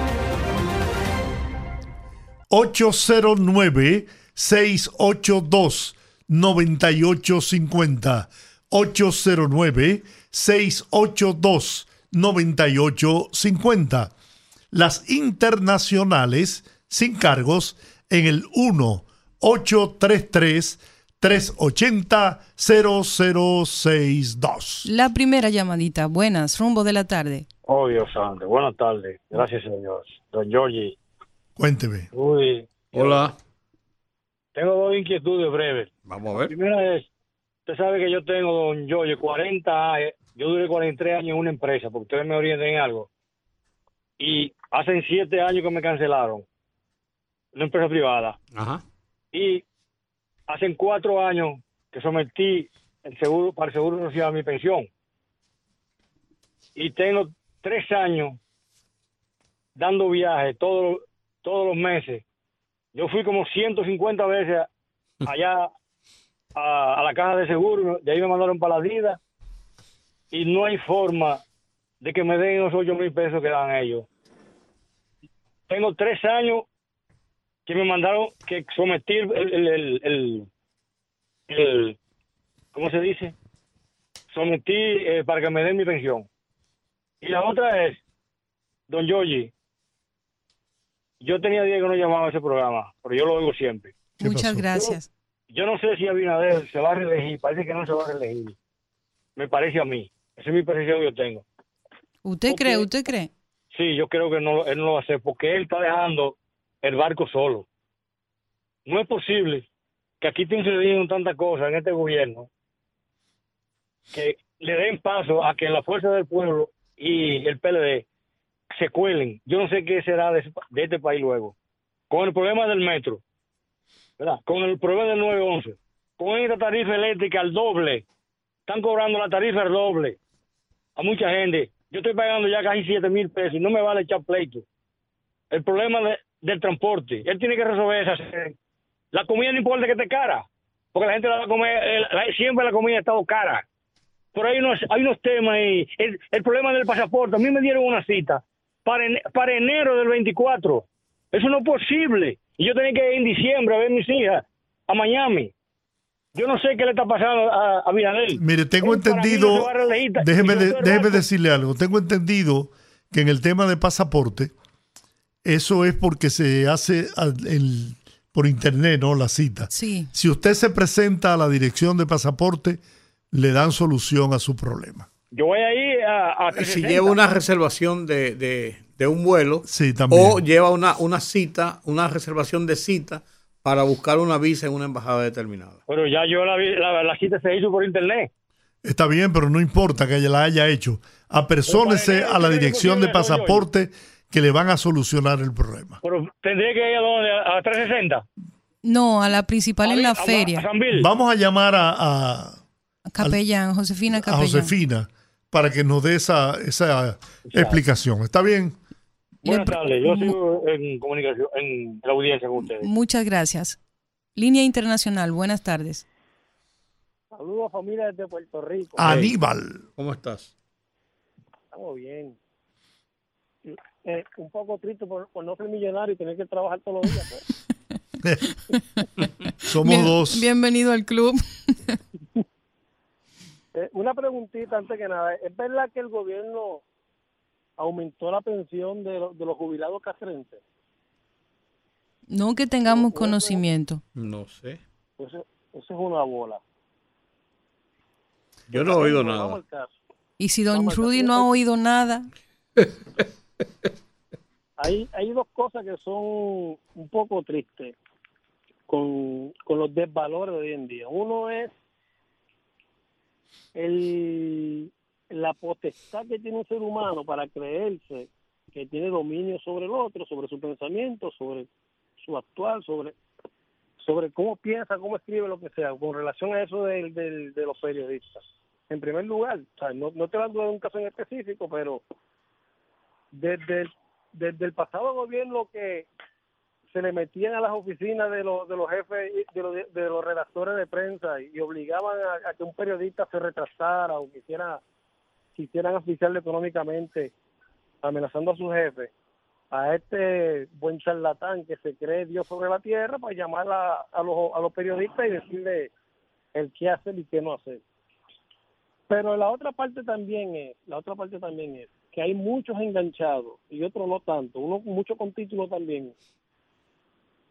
809-682-9850. 809-682-9850. Las internacionales sin cargos en el 1-833-380-0062. La primera llamadita, buenas, rumbo de la tarde. Oh, Dios santo. Buenas tardes. Gracias, señor. Don Giorgi. Cuénteme. Uy, Hola. tengo dos inquietudes breves. Vamos a La ver. primera es, usted sabe que yo tengo, don Giorgi, 40 años, yo duré 43 años en una empresa, porque ustedes me orienten en algo. Y hace 7 años que me cancelaron, una empresa privada. Ajá. Y hace 4 años que sometí el seguro para el seguro social a mi pensión. Y tengo 3 años dando viajes todos todos los meses. Yo fui como 150 veces allá a, a la caja de seguro, de ahí me mandaron para la vida y no hay forma de que me den esos 8 mil pesos que dan ellos. Tengo tres años que me mandaron que sometí el, el, el, el- el- ¿cómo se dice? Sometí eh, para que me den mi pensión. Y la otra es, don Giorgi, yo tenía días que no llamaba a ese programa, pero yo lo oigo siempre. ¿Qué Muchas pasó? gracias. Yo no sé si Abinader se va a reelegir, parece que no se va a reelegir. Me parece a mí. Esa es mi percepción que yo tengo. ¿Usted cree? ¿Usted cree? Sí, yo creo que no, él no lo va a hacer porque él está dejando el barco solo. No es posible que aquí estén sucediendo tantas cosas en este gobierno que le den paso a que la fuerza del pueblo y el PLD se cuelen. Yo no sé qué será de, de este país luego. Con el problema del metro, ¿verdad? con el problema del 911, con esta tarifa eléctrica al doble. Están cobrando la tarifa al doble a mucha gente. Yo estoy pagando ya casi 7 mil pesos y no me vale echar pleito. El problema de- del transporte, él tiene que resolver esa. La comida no importa que esté cara, porque la gente la va a comer, siempre la comida ha estado cara. Pero hay unos, hay unos temas y el, el problema del pasaporte. A mí me dieron una cita para, ene- para enero del 24. Eso no es posible. Y yo tenía que ir en diciembre a ver a mis hijas a Miami. Yo no sé qué le está pasando a, a. Mire, tengo Él entendido, déjeme, de- déjeme decirle algo, tengo entendido que en el tema de pasaporte, eso es porque se hace al- el- por internet, ¿no? La cita. Sí. Si usted se presenta a la dirección de pasaporte, le dan solución a su problema. Yo voy a ir a, a Si 360. lleva una reservación de, de- de un vuelo Sí, también. o lleva una, una cita, una reservación de cita para buscar una visa en una embajada determinada. Pero ya yo la, vi- la, la cita se hizo por internet. Está bien, pero no importa que ella la haya hecho. Apersónese a la dirección de pasaporte que le van a solucionar el problema. Pero tendría que ir a donde, a 360. No, a la principal en A- la a- feria. A. Vamos a llamar a, a- Capellán, Josefina a Capellán. Josefina para que nos dé esa, esa explicación. ¿Está bien? Buenas tardes. Yo sigo en comunicación, en la audiencia con ustedes. Muchas gracias. Línea Internacional, buenas tardes. Saludos familia desde Puerto Rico. Aníbal. ¿Cómo estás? Estamos bien. Eh, un poco triste por, por no ser millonario y tener que trabajar todos los días. pues. Somos Bien- dos. Bienvenido al club. Eh, una preguntita antes que nada. ¿Es verdad que el gobierno aumentó la pensión de, los- de los jubilados castrenses? No que tengamos conocimiento. No sé. Eso, eso es una bola. Yo no he oído nada. Y si don Vamos, Rudy no ha oído nada, Hay, hay dos cosas que son un poco tristes con, con los desvalores de hoy en día. Uno es el, la potestad que tiene un ser humano para creerse que tiene dominio sobre el otro, sobre su pensamiento, sobre su actual, sobre sobre cómo piensa, cómo escribe, lo que sea, con relación a eso del, del- de los periodistas. En primer lugar, no, no te hablo de un caso en específico, pero desde el, desde el pasado gobierno que se le metían a las oficinas de los, de los jefes, de los, de los redactores de prensa y, obligaban a, que un periodista se retrasara o quisiera, quisieran asfixiarle económicamente, amenazando a su jefe, a este buen charlatán que se cree Dios sobre la tierra para llamar a, a, los, a los periodistas y decirle el qué hacer y qué no hacer. Pero la otra parte también es, la otra parte también es que hay muchos enganchados y otros no tanto, uno mucho con título también,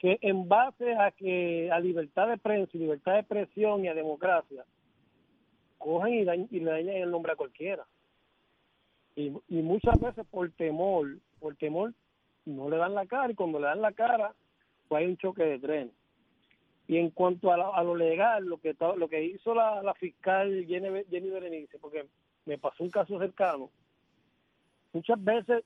que en base a que a libertad de prensa y libertad de expresión y a democracia, cogen y, dañ- y le dañan el nombre a cualquiera. Y, muchas veces por temor, por temor, no le dan la cara y cuando le dan la cara, pues hay un choque de tren. Y en cuanto a, la- a lo legal, lo que hizo la, la fiscal Jenny, Jenny Berenice, porque me pasó un caso cercano, muchas veces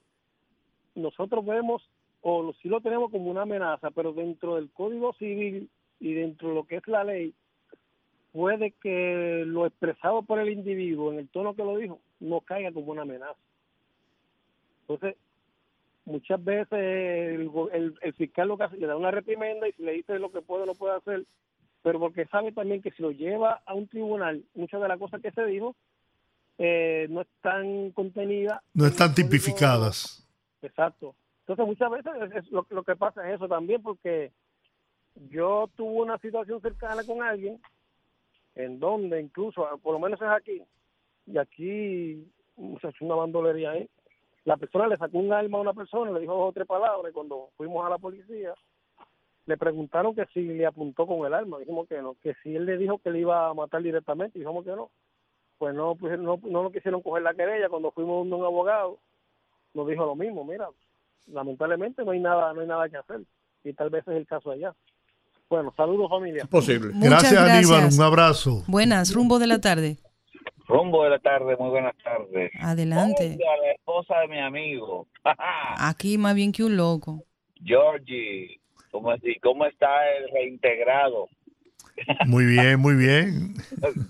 nosotros vemos, o sí lo tenemos como una amenaza, pero dentro del Código Civil y dentro de lo que es la ley, puede que lo expresado por el individuo en el tono que lo dijo no caiga como una amenaza. Entonces, muchas veces el, el, el fiscal lo que hace le da una reprimenda y si le dice lo que puede o no puede hacer, pero porque sabe también que si lo lleva a un tribunal, muchas de las cosas que se dijo eh, no están contenidas. No están tipificadas. Exacto. Entonces muchas veces es- es lo, que pasa es eso también porque yo tuve una situación cercana con alguien en donde incluso, por lo menos es aquí, y aquí se echó una bandolería ahí, la persona le sacó un arma a una persona, le dijo dos o tres palabras y cuando fuimos a la policía le preguntaron que si le apuntó con el arma, dijimos que no, que si él le dijo que le iba a matar directamente, dijimos que no. Pues no, pues no, no lo quisieron coger la querella, cuando fuimos donde un abogado nos dijo lo mismo, mira, lamentablemente no hay nada, no hay nada que hacer y tal vez es el caso allá. Bueno, saludos familia. Posible. Muchas Gracias, Aníbal. gracias. Un abrazo. buenas, rumbo de la tarde. Rumbo de la tarde, muy buenas tardes. Adelante. Oiga, la esposa de mi amigo, Aquí más bien que un loco. Georgie, ¿cómo, es- ¿cómo está el reintegrado? Muy bien, muy bien.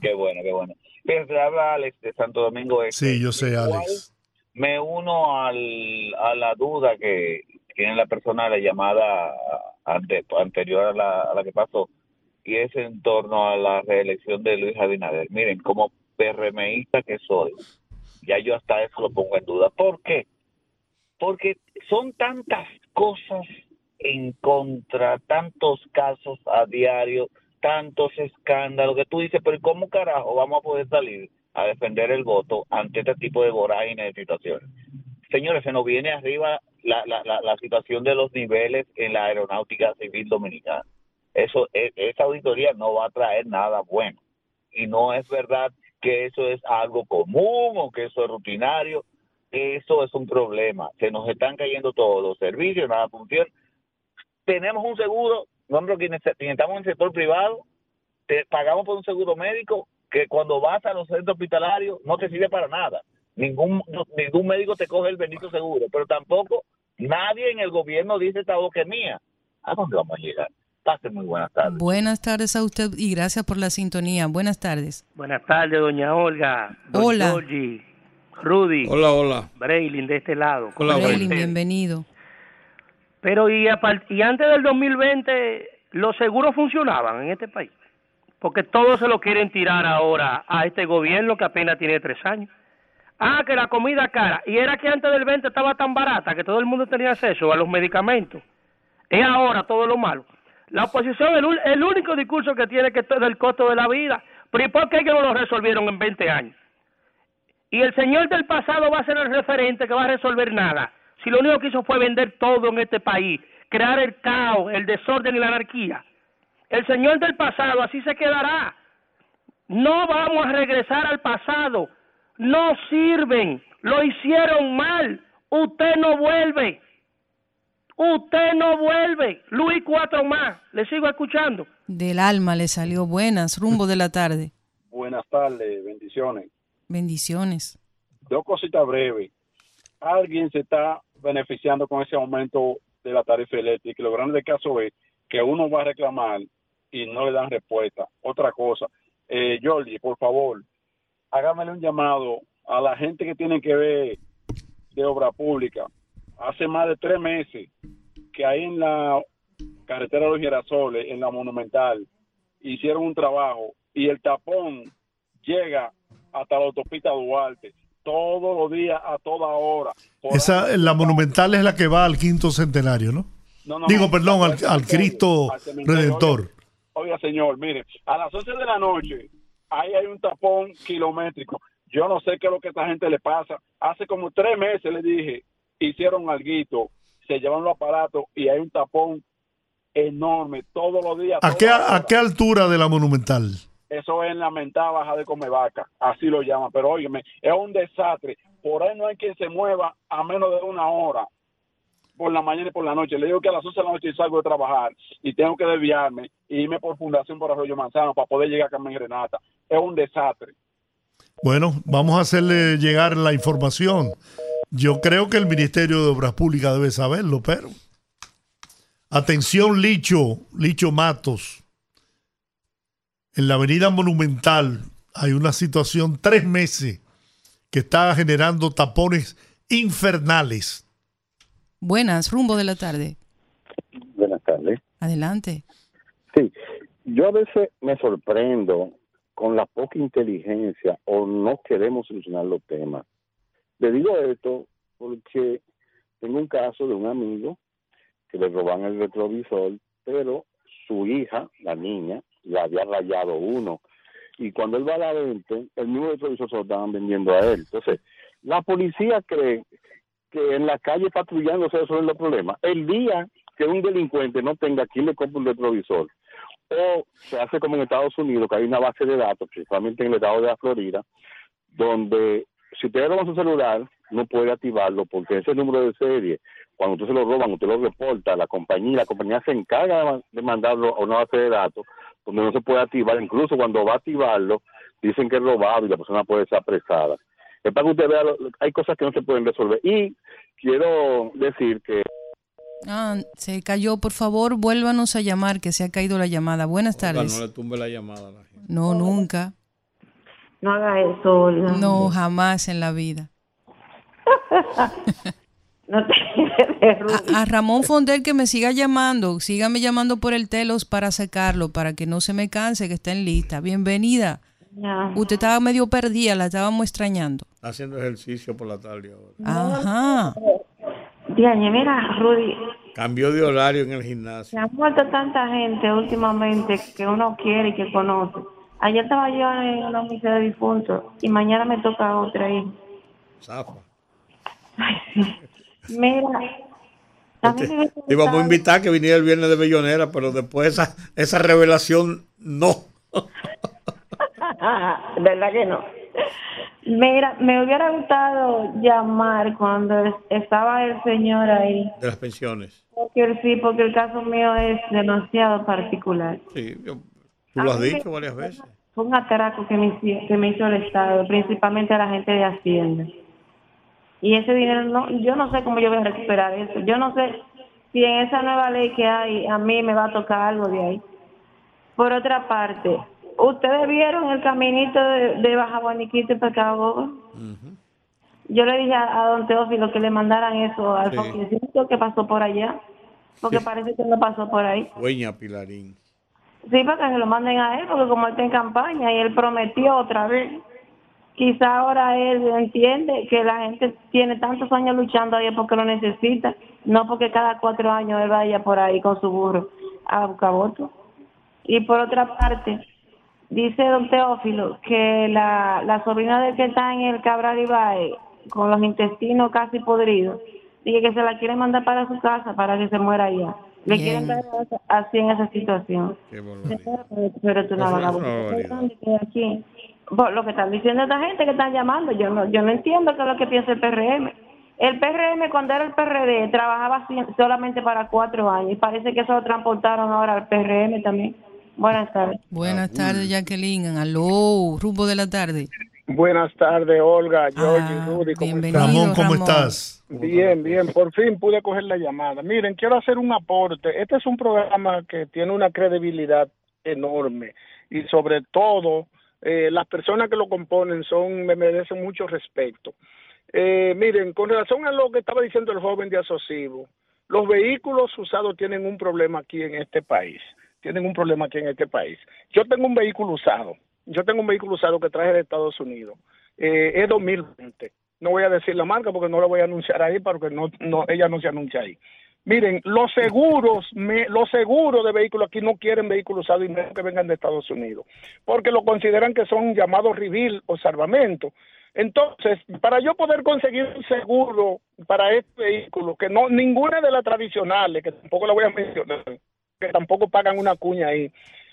qué bueno, qué bueno. Fíjense, habla Alex de Santo Domingo Este. Sí, yo sé, Alex. Me uno al, a la duda que tiene la persona de la llamada ante- anterior a la, a la que pasó, y es en torno a la reelección de Luis Abinader. Miren, como PRMista que soy, ya yo hasta eso lo pongo en duda. ¿Por qué? Porque son tantas cosas en contra, tantos casos a diario, tantos escándalos, que tú dices, pero ¿y ¿cómo carajo vamos a poder salir a defender el voto ante este tipo de vorágines de situaciones? Señores, se nos viene arriba la, la, la, situación de los niveles en la aeronáutica civil dominicana. Eso, e- esa auditoría no va a traer nada bueno. Y no es verdad que eso es algo común o que eso es rutinario. Eso es un problema. Se nos están cayendo todos los servicios, nada funciona. Tenemos un seguro, nosotros quienes, estamos en el sector privado, pagamos por un seguro médico que cuando vas a los centros hospitalarios no te sirve para nada. Ningún, no- ningún médico te coge el bendito seguro, pero tampoco nadie en el gobierno dice esta voz que es mía. ¿A dónde vamos a llegar? Pase muy buenas tardes. Buenas tardes a usted y gracias por la sintonía. Buenas tardes. Buenas tardes, doña Olga. Don Hola. Georgie, Rudy. Hola, hola. Braylin de este lado. Hola, ¿Cómo Braylin, bienvenido. Pero y, apar- y antes del 2020, los seguros funcionaban en este país. Porque todos se lo quieren tirar ahora a este gobierno que apenas tiene tres años. Ah, que la comida cara. Y era que antes del 20 estaba tan barata que todo el mundo tenía acceso a los medicamentos. Es ahora todo lo malo. La oposición, el, el único discurso que tiene que es del costo de la vida. Pero ¿y por qué que no lo resolvieron en 20 años? Y el señor del pasado va a ser el referente que va a resolver nada. Si lo único que hizo fue vender todo en este país, crear el caos, el desorden y la anarquía. El señor del pasado así se quedará. No vamos a regresar al pasado. No sirven. Lo hicieron mal. Usted no vuelve. Usted no vuelve. Luis cuatro más. Le sigo escuchando. Del alma le salió buenas, rumbo de la tarde. Buenas tardes, bendiciones. Bendiciones. Dos cositas breves. Alguien se está beneficiando con ese aumento de la tarifa eléctrica. Y lo grande del caso es que uno va a reclamar y no le dan respuesta. Otra cosa, eh, Jordi, por favor, hágamele un llamado a la gente que tiene que ver de obra pública. Hace más de tres meses que ahí en la carretera de los Girasoles, en la Monumental, hicieron un trabajo y el tapón llega hasta la autopista Duarte todos los días a toda hora. Por Esa, la monumental es la que va al quinto centenario, ¿no? No, no, Digo, no, perdón, al, al Cristo al. Redentor. Oiga, señor, mire, a las 11 de la noche, ahí hay un tapón kilométrico. Yo no sé qué es lo que a esta gente le pasa. Hace como tres meses le dije, hicieron alguito, se llevan los aparatos y hay un tapón enorme todos los días. ¿A qué. ¿A qué altura de la monumental? Eso es en la mentada baja de Comevaca, así lo llaman. Pero óyeme, es un desastre. Por ahí no hay quien se mueva a menos de una hora por la mañana y por la noche. Le digo que a las 11 de la noche salgo de trabajar y tengo que desviarme e irme por Fundación por Arroyo Manzano para poder llegar a Carmen Renata. Es un desastre. Bueno, vamos a hacerle llegar la información. Yo creo que el Ministerio de Obras Públicas debe saberlo, pero. Atención, Licho, Licho Matos. En la Avenida Monumental hay una situación tres meses que está generando tapones infernales. Buenas, rumbo de la tarde. Buenas tardes. Adelante. Sí, yo a veces me sorprendo con la poca inteligencia o no queremos solucionar los temas. Le digo esto porque tengo un caso de un amigo que le roban el retrovisor, pero su hija, la niña, le había rayado uno. Y cuando él va a la venta, el mismo retrovisor se lo estaban vendiendo a él. Entonces, la policía cree que en la calle patrullando se resuelven los problemas. El día que un delincuente no tenga quien le compre un retrovisor, o se hace como en Estados Unidos, que hay una base de datos, principalmente en el estado de la Florida, donde si usted roba su celular, no puede activarlo porque ese número de serie, cuando usted se lo roban, usted lo reporta la compañía, la compañía se encarga de mandarlo a una base de datos donde no se puede activar, incluso cuando va a activarlo, dicen que es robado y la persona puede ser apresada. Es para que usted vea, lo- hay cosas que no se pueden resolver. Y quiero decir que Ah, se cayó. Por favor, vuélvanos a llamar, que se ha caído la llamada. Buenas Oiga, tardes. no le tumbe la llamada a la gente. No, nunca. No haga eso, Olga. No, jamás en la vida. No te A, a Ramón Fondel que me siga llamando, sígame llamando por el telos para sacarlo, para que no se me canse, que está en lista. Bienvenida. Ya. Usted estaba medio perdida, la estábamos extrañando. Haciendo ejercicio por la tarde ahora. Ajá. Diañe, mira, Rudy, Cambió de horario en el gimnasio. se ha muerto tanta gente últimamente que uno quiere y que conoce. Ayer estaba yo en una misa de difuntos y mañana me toca otra ahí. Zafa. Mira, hubiese Te íbamos a invitar que viniera el viernes de Bellonera, pero después esa, esa revelación no. ¿Verdad que no? Mira, me hubiera gustado llamar cuando es- estaba el señor ahí. De las pensiones. Porque el- sí, porque el caso mío es demasiado particular. Sí, yo- tú lo has dicho varias veces. Fue un atraco que me, que me hizo el Estado, principalmente a la gente de Hacienda. Y ese dinero, no, yo no sé cómo yo voy a recuperar eso. Yo no sé si en esa nueva ley que hay a mí me va a tocar algo de ahí. Por otra parte, ¿ustedes vieron el caminito de, de Baja Guaniquito y Pecado Yo le dije a, a don Teófilo que le mandaran eso al Sí. que pasó por allá, porque parece que no pasó por ahí. Dueña Pilarín. Sí, para que se lo manden a él, porque como él está en campaña y él prometió otra vez, quizá ahora él entiende que la gente tiene tantos años luchando ahí porque lo necesita, no porque cada cuatro años él vaya por ahí con su burro a buscar votos. Y por otra parte, dice don Teófilo que la, la sobrina de que está en el Cabral Ibae, con los intestinos casi podridos, Dije que se la quieren mandar para su casa para que se muera allá. Le Bien. quieren dar así en esa situación. Pero es barbaridad. aquí. Por lo que están diciendo esta gente que están llamando, yo no, yo no entiendo qué es lo que piensa el PRM. El PRM cuando era el PRD trabajaba solamente para cuatro años y parece que eso lo transportaron ahora al PRM también. Buenas tardes. Buenas tardes, Jacqueline. Aló, rumbo de la tarde. Buenas tardes, Olga, George y Rudy. ¿cómo bienvenido, están? Ramón, ¿cómo Ramón. estás? Bien, bien, por fin pude coger la llamada. Miren, quiero hacer un aporte. Este es un programa que tiene una credibilidad enorme y sobre todo eh, las personas que lo componen son me merecen mucho respeto. Eh, miren, con relación a lo que estaba diciendo el joven de Asocivo, los vehículos usados tienen un problema aquí en este país. Tienen un problema aquí en este país. Yo tengo un vehículo usado. Yo tengo un vehículo usado que traje de Estados Unidos. Eh, es 2020. No voy a decir la marca porque no la voy a anunciar ahí porque no, ella no se anuncia ahí. Miren, los seguros, los seguros de vehículos aquí no quieren vehículos usados y menos que vengan de Estados Unidos, porque lo consideran que son llamados reveal o salvamento. Entonces, para yo poder conseguir un seguro para este vehículo, que no ninguna de las tradicionales, que tampoco la voy a mencionar, que tampoco pagan una cuña ahí,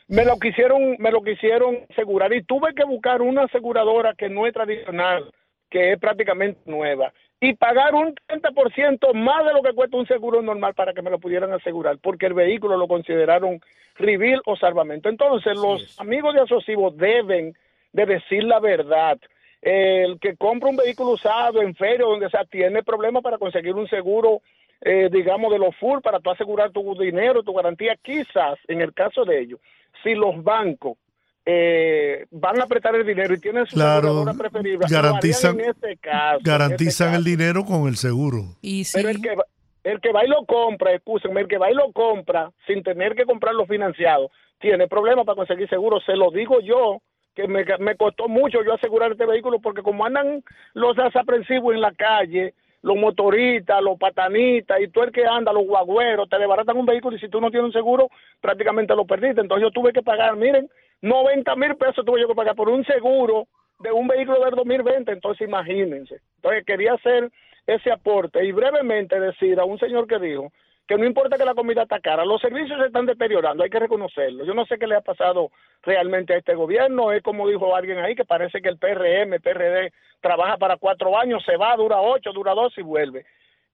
me lo quisieron, me lo quisieron asegurar y tuve que buscar una aseguradora que no es tradicional, que es prácticamente nueva, y pagar un 30% más de lo que cuesta un seguro normal para que me lo pudieran asegurar, porque el vehículo lo consideraron reveal o salvamento. Entonces, los amigos de Asocivo deben de decir la verdad. El que compra un vehículo usado en feria o donde sea tiene problemas para conseguir un seguro, eh, digamos, de los full para tú asegurar tu dinero, tu garantía. Quizás, en el caso de ellos, si los bancos eh, van a apretar el dinero y tienen su Claro, lo garantizan- en este caso. en Garantizan este el dinero con el seguro. Y pero el que, va- el que va y lo compra, escúchenme, el que va y lo compra sin tener que comprarlo financiado, tiene problemas para conseguir seguro. Se lo digo yo, que me, me costó mucho yo asegurar este vehículo, porque como andan los desaprensivos en la calle, los motoristas, los patanistas y tú el que anda, los guagüeros, te desbaratan un vehículo y si tú no tienes un seguro, prácticamente lo perdiste. Entonces yo tuve que pagar, miren, 90 mil pesos tuve yo que pagar por un seguro de un vehículo del 2020, entonces imagínense. Entonces quería hacer ese aporte y brevemente decir a un señor que dijo que no importa que la comida está cara, los servicios se están deteriorando, hay que reconocerlo. Yo no sé qué le ha pasado realmente a este gobierno, es como dijo alguien ahí, que parece que el PRM, PRD, trabaja para cuatro años, se va, dura ocho, dura dos y vuelve.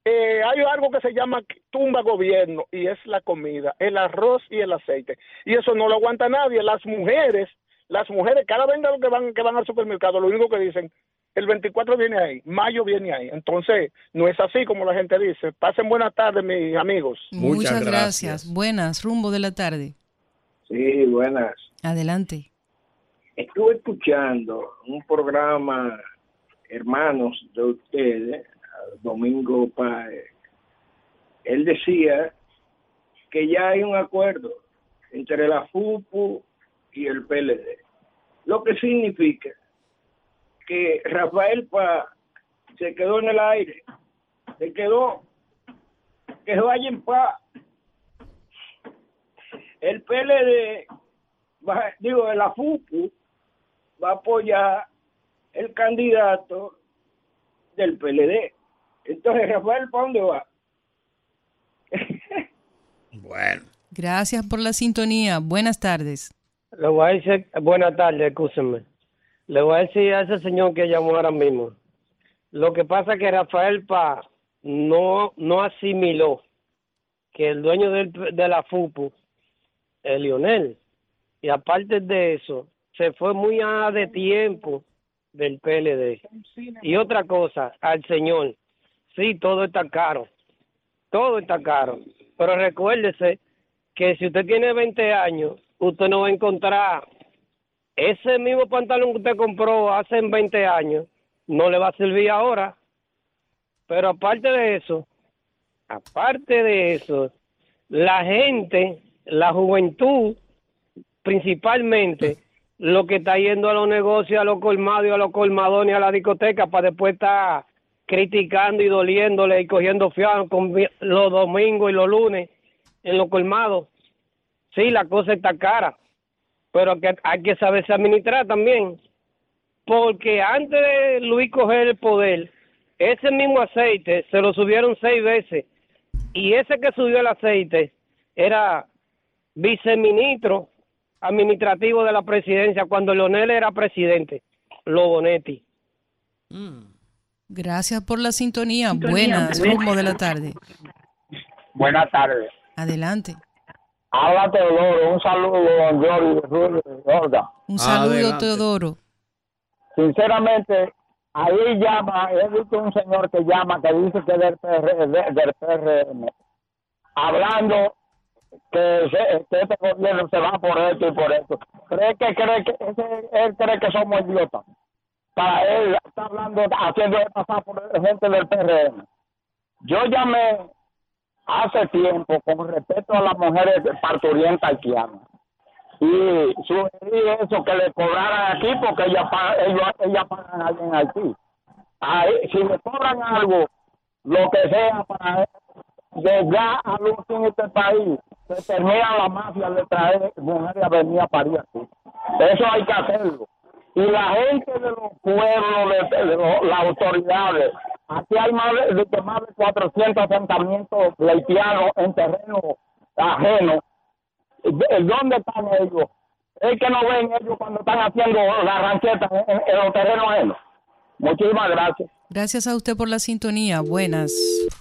Eh, hay algo que se llama tumba gobierno y es la comida, el arroz y el aceite. Y eso no lo aguanta nadie. Las mujeres, las mujeres, cada vez que van, que van al supermercado, lo único que dicen, el 24 viene ahí, mayo viene ahí. Entonces, no es así como la gente dice. Pasen buenas tardes, mis amigos. Muchas, gracias. Buenas, rumbo de la tarde. Sí, buenas. Adelante. Estuve escuchando un programa, hermanos de ustedes, Domingo Páez. Él decía que ya hay un acuerdo entre la FUPU y el PLD, lo que significa que Rafael Paz se quedó en el aire, se quedó, que se vaya en paz. El PLD, va- digo, la FUPU va a apoyar el candidato del PLD. Entonces, Rafael, ¿para dónde va? Bueno. Gracias por la sintonía. Buenas tardes. Le voy a decir, buenas tardes. Le voy a decir a ese señor que llamó ahora mismo. Lo que pasa es que Rafael Paz no, no asimiló que el dueño del- de la FUPU es Lionel. Y aparte de eso, se fue muy a de tiempo del PLD. Y otra cosa, al señor, sí, todo está caro, todo está caro, pero recuérdese que si usted tiene 20 años, usted no va a encontrar ese mismo pantalón que usted compró hace 20 años, no le va a servir ahora. Pero aparte de eso, aparte de eso, la gente, la juventud, principalmente, lo que está yendo a los negocios, a los colmados a los colmadones, a la discoteca, para después estar criticando y doliéndole y cogiendo fiado con los domingos y los lunes en los colmados. Sí, la cosa está cara, pero que hay que saberse administrar también. Porque antes de Luis coger el poder, ese mismo aceite se lo subieron seis veces y ese que subió el aceite era viceministro administrativo de la presidencia cuando Leonel era presidente, Lobonetti. Gracias por la sintonía. Sintonía, Buenas, buenas. rumbo de la tarde. Buenas tardes. Adelante. Habla Teodoro, un saludo, don Jordi Gorda. Un saludo, Teodoro. Sinceramente, ahí llama, he visto un señor que llama, que dice que es del, PR, de- del PRM, hablando que, se- que este gobierno se va por esto y por esto. Cree que, cree que, ese- él cree que somos idiotas. Para él está hablando, haciendo pasar por gente del PRM. Yo llamé hace tiempo con respecto a las mujeres parturientas haitianas y sugerí eso que le cobraran aquí porque ellas ellos, ellas pagan allá en Haití. Ahí, si le cobran algo, lo que sea para llegar a luz en este país, se termina la mafia de traer mujeres a venir a parir aquí. Eso hay que hacerlo. Y la gente de los pueblos, de, de las autoridades, aquí hay más de, más de 400 asentamientos haitianos en terreno ajeno. ¿De- ¿Dónde están ellos? Es que no ven ellos cuando están haciendo las ranchetas en, los terrenos ajenos. Muchísimas gracias. Gracias a usted por la sintonía. Buenas,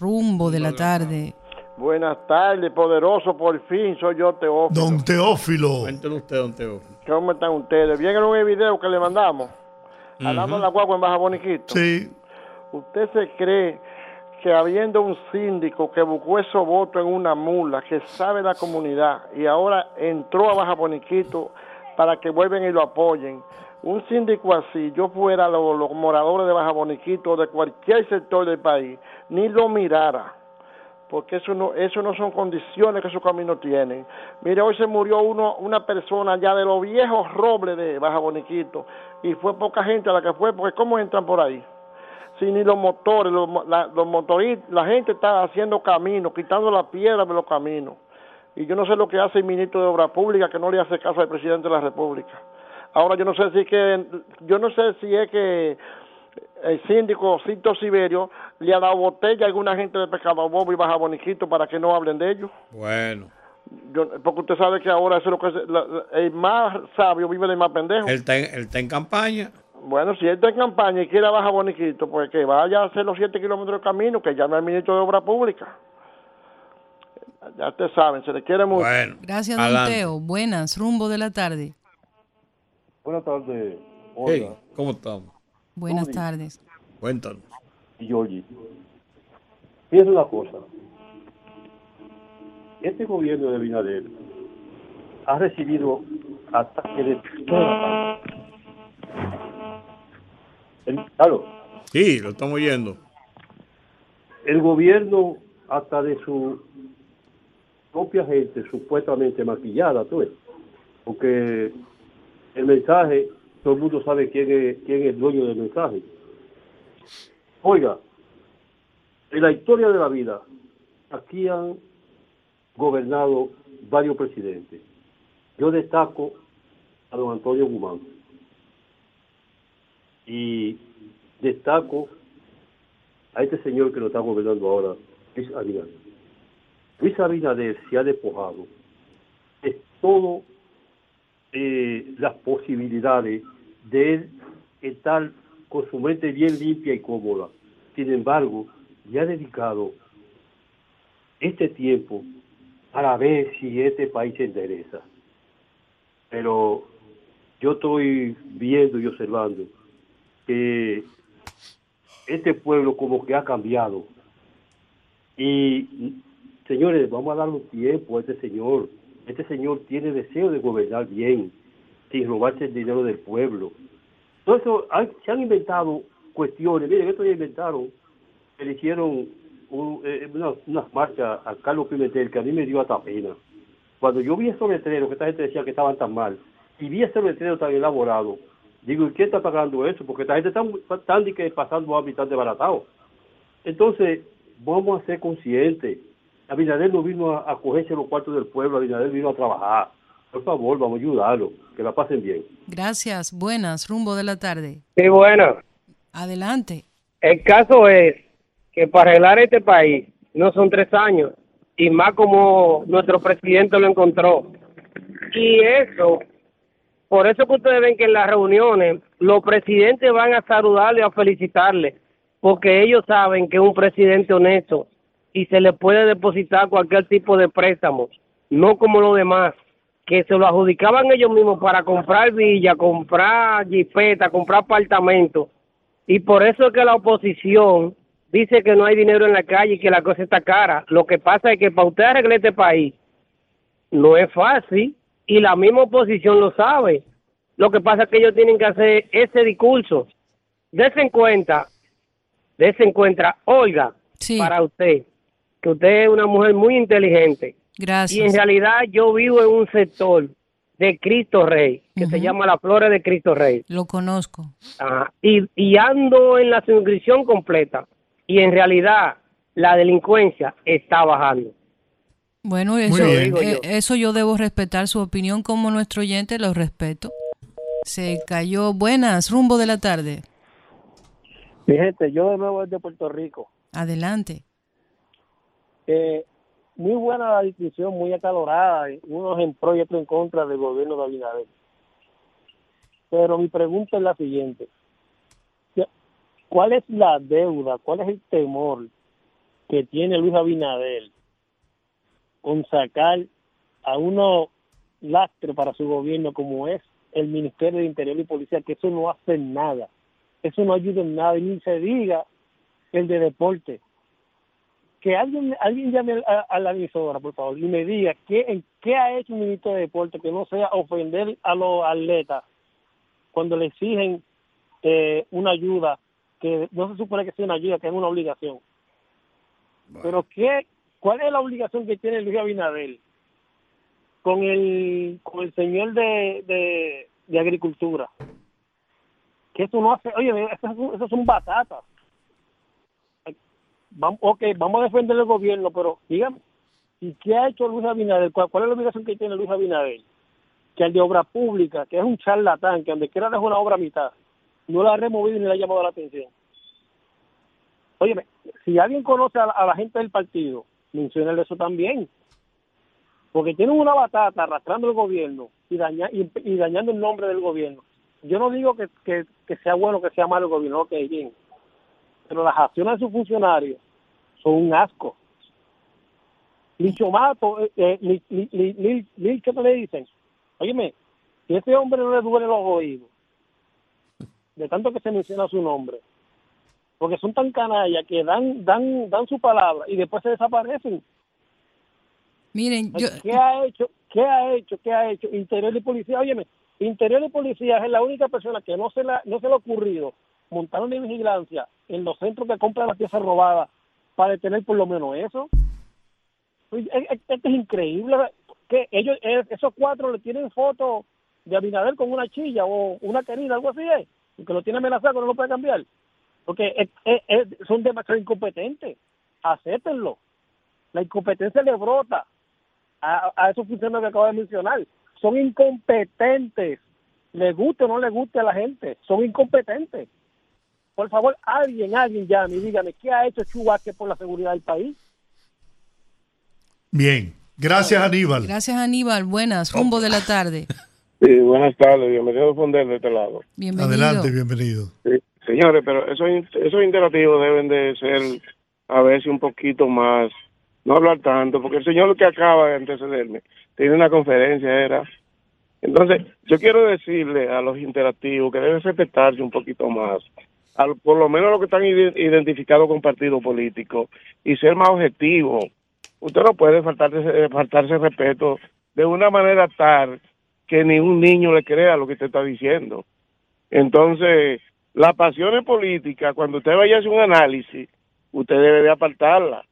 rumbo de la tarde. Buenas tardes, poderoso, por fin soy yo, Teófilo. Don Teófilo. Cuéntenos usted, don Teófilo. ¿Cómo están ustedes? ¿Vieron el video que le mandamos? Hablando de la guagua en Baja Boniquito. Sí. ¿Usted se cree que habiendo un síndico que buscó esos votos en una mula, que sabe la comunidad y ahora entró a Baja Boniquito para que vuelvan y lo apoyen, un síndico así, yo fuera lo- los, moradores de Baja Boniquito o de cualquier sector del país, ni lo mirara? porque eso no eso no son condiciones que esos caminos tienen. Mire, hoy se murió uno una persona ya de los viejos robles de Baja Boniquito y fue poca gente a la que fue, porque ¿cómo entran por ahí? Si ni los motores, los, la, los motoristas, la gente está haciendo caminos, quitando la piedra de los caminos. Y yo no sé lo que hace el ministro de Obras Públicas que no le hace caso al presidente de la República. Ahora yo no sé si que yo no sé si es que el síndico Cito Siberio le ha dado botella a alguna gente de Pescado Bobo y Baja Boniquito para que no hablen de ellos. Bueno, Yo, porque usted sabe que ahora eso es lo que la- el más sabio vive del más pendejo. él está, en, él está en campaña. Bueno, si él está en campaña y quiere a Baja Boniquito, pues que vaya a hacer los 7 kilómetros de camino, que llame al ministro de Obras Públicas. Ya ustedes saben, se le quiere mucho. Gracias, don Teo. Buenas, rumbo de la tarde. Buenas tardes. Hey, ¿Cómo estamos? Buenas tardes. Cuéntanos. Y Georgie. Piensa una cosa. Este gobierno de Binader ha recibido ataques de todas partes. El- Claro, Sí, lo estamos oyendo. el gobierno hasta de su propia gente supuestamente maquillada, tú ves. Porque el mensaje, todo el mundo sabe quién es, quién es el dueño del mensaje. Oiga, en la historia de la vida, aquí han gobernado varios presidentes. Yo destaco a don Antonio Guzmán y destaco a este señor que nos está gobernando ahora, Luis Abinader. Luis Abinader se ha despojado de todo eh, las posibilidades de él estar con su mente bien limpia y cómoda. Sin embargo, le ha dedicado este tiempo para ver si este país se endereza. Pero yo estoy viendo y observando que este pueblo como que ha cambiado. Y, señores, vamos a darle tiempo a este señor. Este señor tiene deseo de gobernar bien, sin robarse el dinero del pueblo. Todo eso, se han inventado cuestiones. Miren, esto ya inventaron, que le hicieron un- eh, una- unas marchas a Carlos Pimentel, que a mí me dio hasta pena. Cuando yo vi esos letreros, que esta gente decía que estaban tan mal, y vi ese letrero tan elaborado, digo, ¿y quién está pagando eso? Porque esta gente está tan de que pasando a mitad de baratado. Entonces, vamos a ser conscientes. Abinader no vino a, a cogerse los cuartos del pueblo, Abinader vino a trabajar. Por favor, vamos a ayudarlo, que la pasen bien. Gracias. Buenas, rumbo de la tarde. Sí, buena. Adelante. El caso es que para arreglar este país no son tres años, y más como nuestro presidente lo encontró. Y eso, por eso que ustedes ven que en las reuniones los presidentes van a saludarle, a felicitarle, porque ellos saben que es un presidente honesto y se le puede depositar cualquier tipo de préstamo, no como los demás, que se lo adjudicaban ellos mismos para comprar villa, comprar jipeta, comprar apartamentos. Y por eso es que la oposición dice que no hay dinero en la calle y que la cosa está cara. Lo que pasa es que para usted arreglar este país no es fácil y la misma oposición lo sabe. Lo que pasa es que ellos tienen que hacer ese discurso. Dese en cuenta, dese en cuenta, Olga, para usted, que usted es una mujer muy inteligente. Gracias. Y en realidad yo vivo en un sector de Cristo Rey, que se llama la Flores de Cristo Rey. Lo conozco. Ajá. Y, y ando en la suscripción completa. Y en realidad la delincuencia está bajando. Bueno, eso, eh, yo. eso yo debo respetar su opinión como nuestro oyente, lo respeto. Se cayó. Buenas, rumbo de la tarde. Mi gente, yo de nuevo desde Puerto Rico. Adelante. Eh, muy buena la discusión, muy acalorada, unos en pro y otros en contra del gobierno de Abinader. Pero mi pregunta es la siguiente. ¿Cuál es la deuda, cuál es el temor que tiene Luis Abinader con sacar a uno lastre para su gobierno como es el Ministerio de Interior y Policía, que eso no hace nada, eso no ayuda en nada, y ni se diga el de deporte. Que alguien alguien llame a, a la emisora, por favor, y me diga qué, en qué ha hecho un ministro de deporte que no sea ofender a los atletas cuando le exigen eh, una ayuda que no se supone que sea una ayuda, que es una obligación. Pero qué, ¿cuál es la obligación que tiene Luis Abinader con el con el señor de, de, agricultura? Que eso no hace, oye, eso, es- eso son batatas. Vamos, ok, vamos a defender el gobierno, pero dígame, ¿y qué ha hecho Luis Abinader? ¿Cuál, cuál es la obligación que tiene Luis Abinader? Que el de obra pública, que es un charlatán, que donde quiera dejar una obra a mitad, no la ha removido ni le ha llamado la atención. Óyeme, si alguien conoce a la gente del partido, menciónale eso también. Porque tienen una batata arrastrando el gobierno y, daña, y, dañando el nombre del gobierno. Yo no digo que, sea bueno que sea malo el gobierno, ok, bien. Pero las acciones de sus funcionarios son un asco. Lichomato, eh, eh, li- ¿qué te le dicen? Óyeme, si a ese hombre no le duele los oídos, de tanto que se menciona su nombre, porque son tan canallas que dan dan dan su palabra y después se desaparecen. Miren, yo, ¿Qué ha hecho? ¿Qué ha hecho? ¿Qué ha hecho? Interior y policía, óyeme, Interior y policía es la única persona que no se la, no se le ha ocurrido montar una vigilancia en los centros que compran las piezas robadas para detener por lo menos eso. Oye, es- es- Esto es increíble. que ellos eh, Esos cuatro le tienen fotos de Abinader con una chilla o una querida, algo así es, que lo tiene amenazado que no lo puede cambiar. Porque es- es- es- son demasiado incompetentes. Acéptenlo. La incompetencia le brota a, a esos funcionarios que acabo de mencionar. Son incompetentes. Le guste o no le guste a la gente. Son incompetentes. Por favor, alguien, alguien llame y dígame qué ha hecho Chubaque por la seguridad del país. Bien. Gracias, Aníbal. gracias Aníbal. Buenas, rumbo de la tarde. Sí, buenas tardes, bienvenido a Fonder de este lado. Bienvenido. Adelante, bienvenido. Sí, señores, pero esos, esos interactivos deben de ser a veces un poquito más, no hablar tanto, porque el señor que acaba de antecederme tiene una conferencia, era. Entonces, yo quiero decirle a los interactivos que deben respetarse un poquito más, al- por lo menos los que están ide- identificados con partidos políticos, y ser más objetivo. Usted no puede faltarse, faltarse respeto de una manera tal que ni un niño le crea lo que usted está diciendo. Entonces, las pasiones políticas, cuando usted vaya a hacer un análisis, usted debe de apartarla.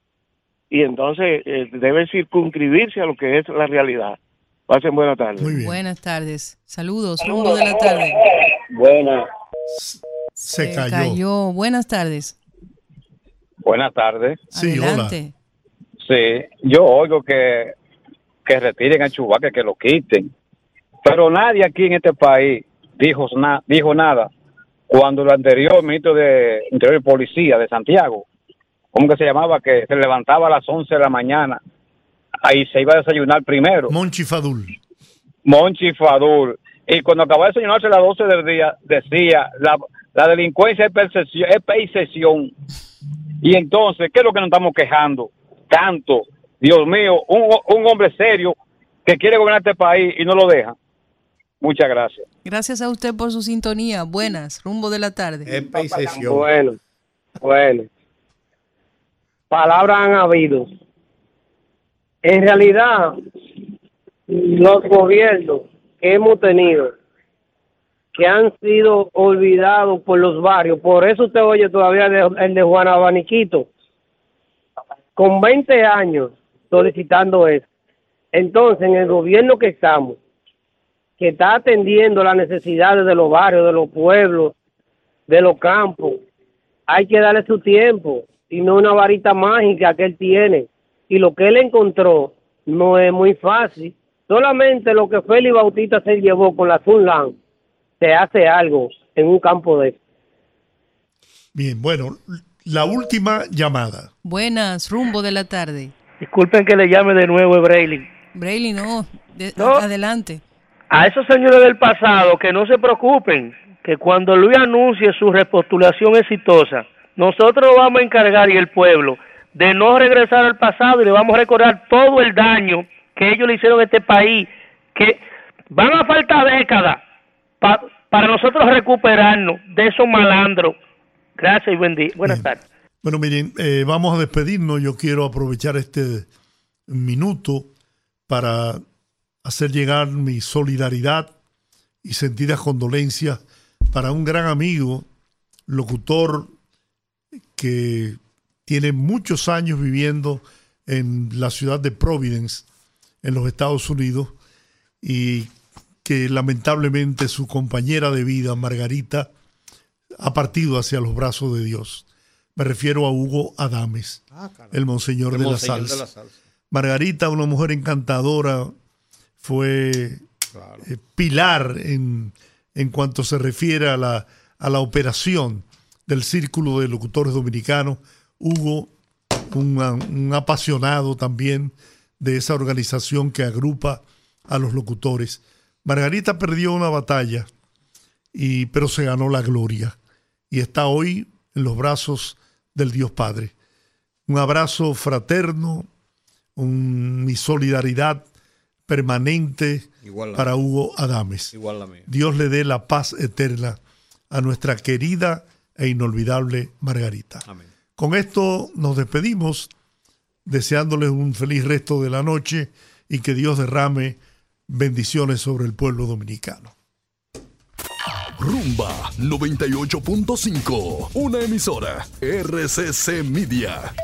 Y entonces eh, debe circunscribirse a lo que es la realidad. Pasen buena tarde. Buenas tardes. Saludos, rumbo de la tarde. Buena. Se cayó. Buenas tardes. Buenas tardes. Sí, Adelante. Sí, yo oigo que, que retiren a Chubaque, que lo quiten. Pero nadie aquí en este país dijo, na- dijo nada cuando el anterior ministro de Interior y Policía de Santiago, ¿cómo que se llamaba? Que se levantaba a las 11 de la mañana ahí se iba a desayunar primero. Monchi Fadul. Monchi Fadul. Y cuando acababa de desayunarse a las 12 del día, decía, la, la delincuencia es percepción, es percepción. Y entonces, ¿qué es lo que nos estamos quejando? Tanto, Dios mío, un, un hombre serio que quiere gobernar este país y no lo deja. Muchas gracias. Gracias a usted por su sintonía. Buenas, rumbo de la tarde. Bueno, bueno. Palabras han habido. En realidad, los gobiernos que hemos tenido, que han sido olvidados por los barrios, por eso usted oye todavía el de Juan Abaniquito, con 20 años solicitando eso. Entonces, en el gobierno que estamos, que está atendiendo las necesidades de los barrios, de los pueblos, de los campos, hay que darle su tiempo y no una varita mágica que él tiene. Y lo que él encontró no es muy fácil. Solamente lo que Félix Bautista se llevó con la Sunland, se hace algo en un campo de... Bien, bueno, la última llamada. Buenas, rumbo de la tarde. Disculpen que le llame de nuevo, Brayley. Brayley, no, de- No. adelante. A esos señores del pasado que no se preocupen, que cuando Luis anuncie su repostulación exitosa, nosotros vamos a encargar y el pueblo de no regresar al pasado y le vamos a recordar todo el daño que ellos le hicieron a este país, que van a faltar décadas pa- para nosotros recuperarnos de esos malandros. Gracias y buen día. Buenas tardes. Bueno, miren, eh, vamos a despedirnos. Yo quiero aprovechar este minuto para hacer llegar mi solidaridad y sentidas condolencias para un gran amigo, locutor que tiene muchos años viviendo en la ciudad de Providence, en los Estados Unidos, y que lamentablemente su compañera de vida, Margarita, ha partido hacia los brazos de Dios. Me refiero a Hugo Adames, el monseñor, El de, la monseñor de la salsa. Margarita, una mujer encantadora, fue eh, pilar en, en cuanto se refiere a la, a la operación del Círculo de Locutores Dominicanos. Hugo, un, un apasionado también de esa organización que agrupa a los locutores. Margarita perdió una batalla, y, pero se ganó la gloria y está hoy en los brazos del Dios Padre. Un abrazo fraterno, un- mi solidaridad permanente para. Hugo Adames. Dios le dé la paz eterna a nuestra querida e inolvidable Margarita. Con esto nos despedimos, deseándoles un feliz resto de la noche y que Dios derrame bendiciones sobre el pueblo dominicano. Rumba 98.5, una emisora RCC Media.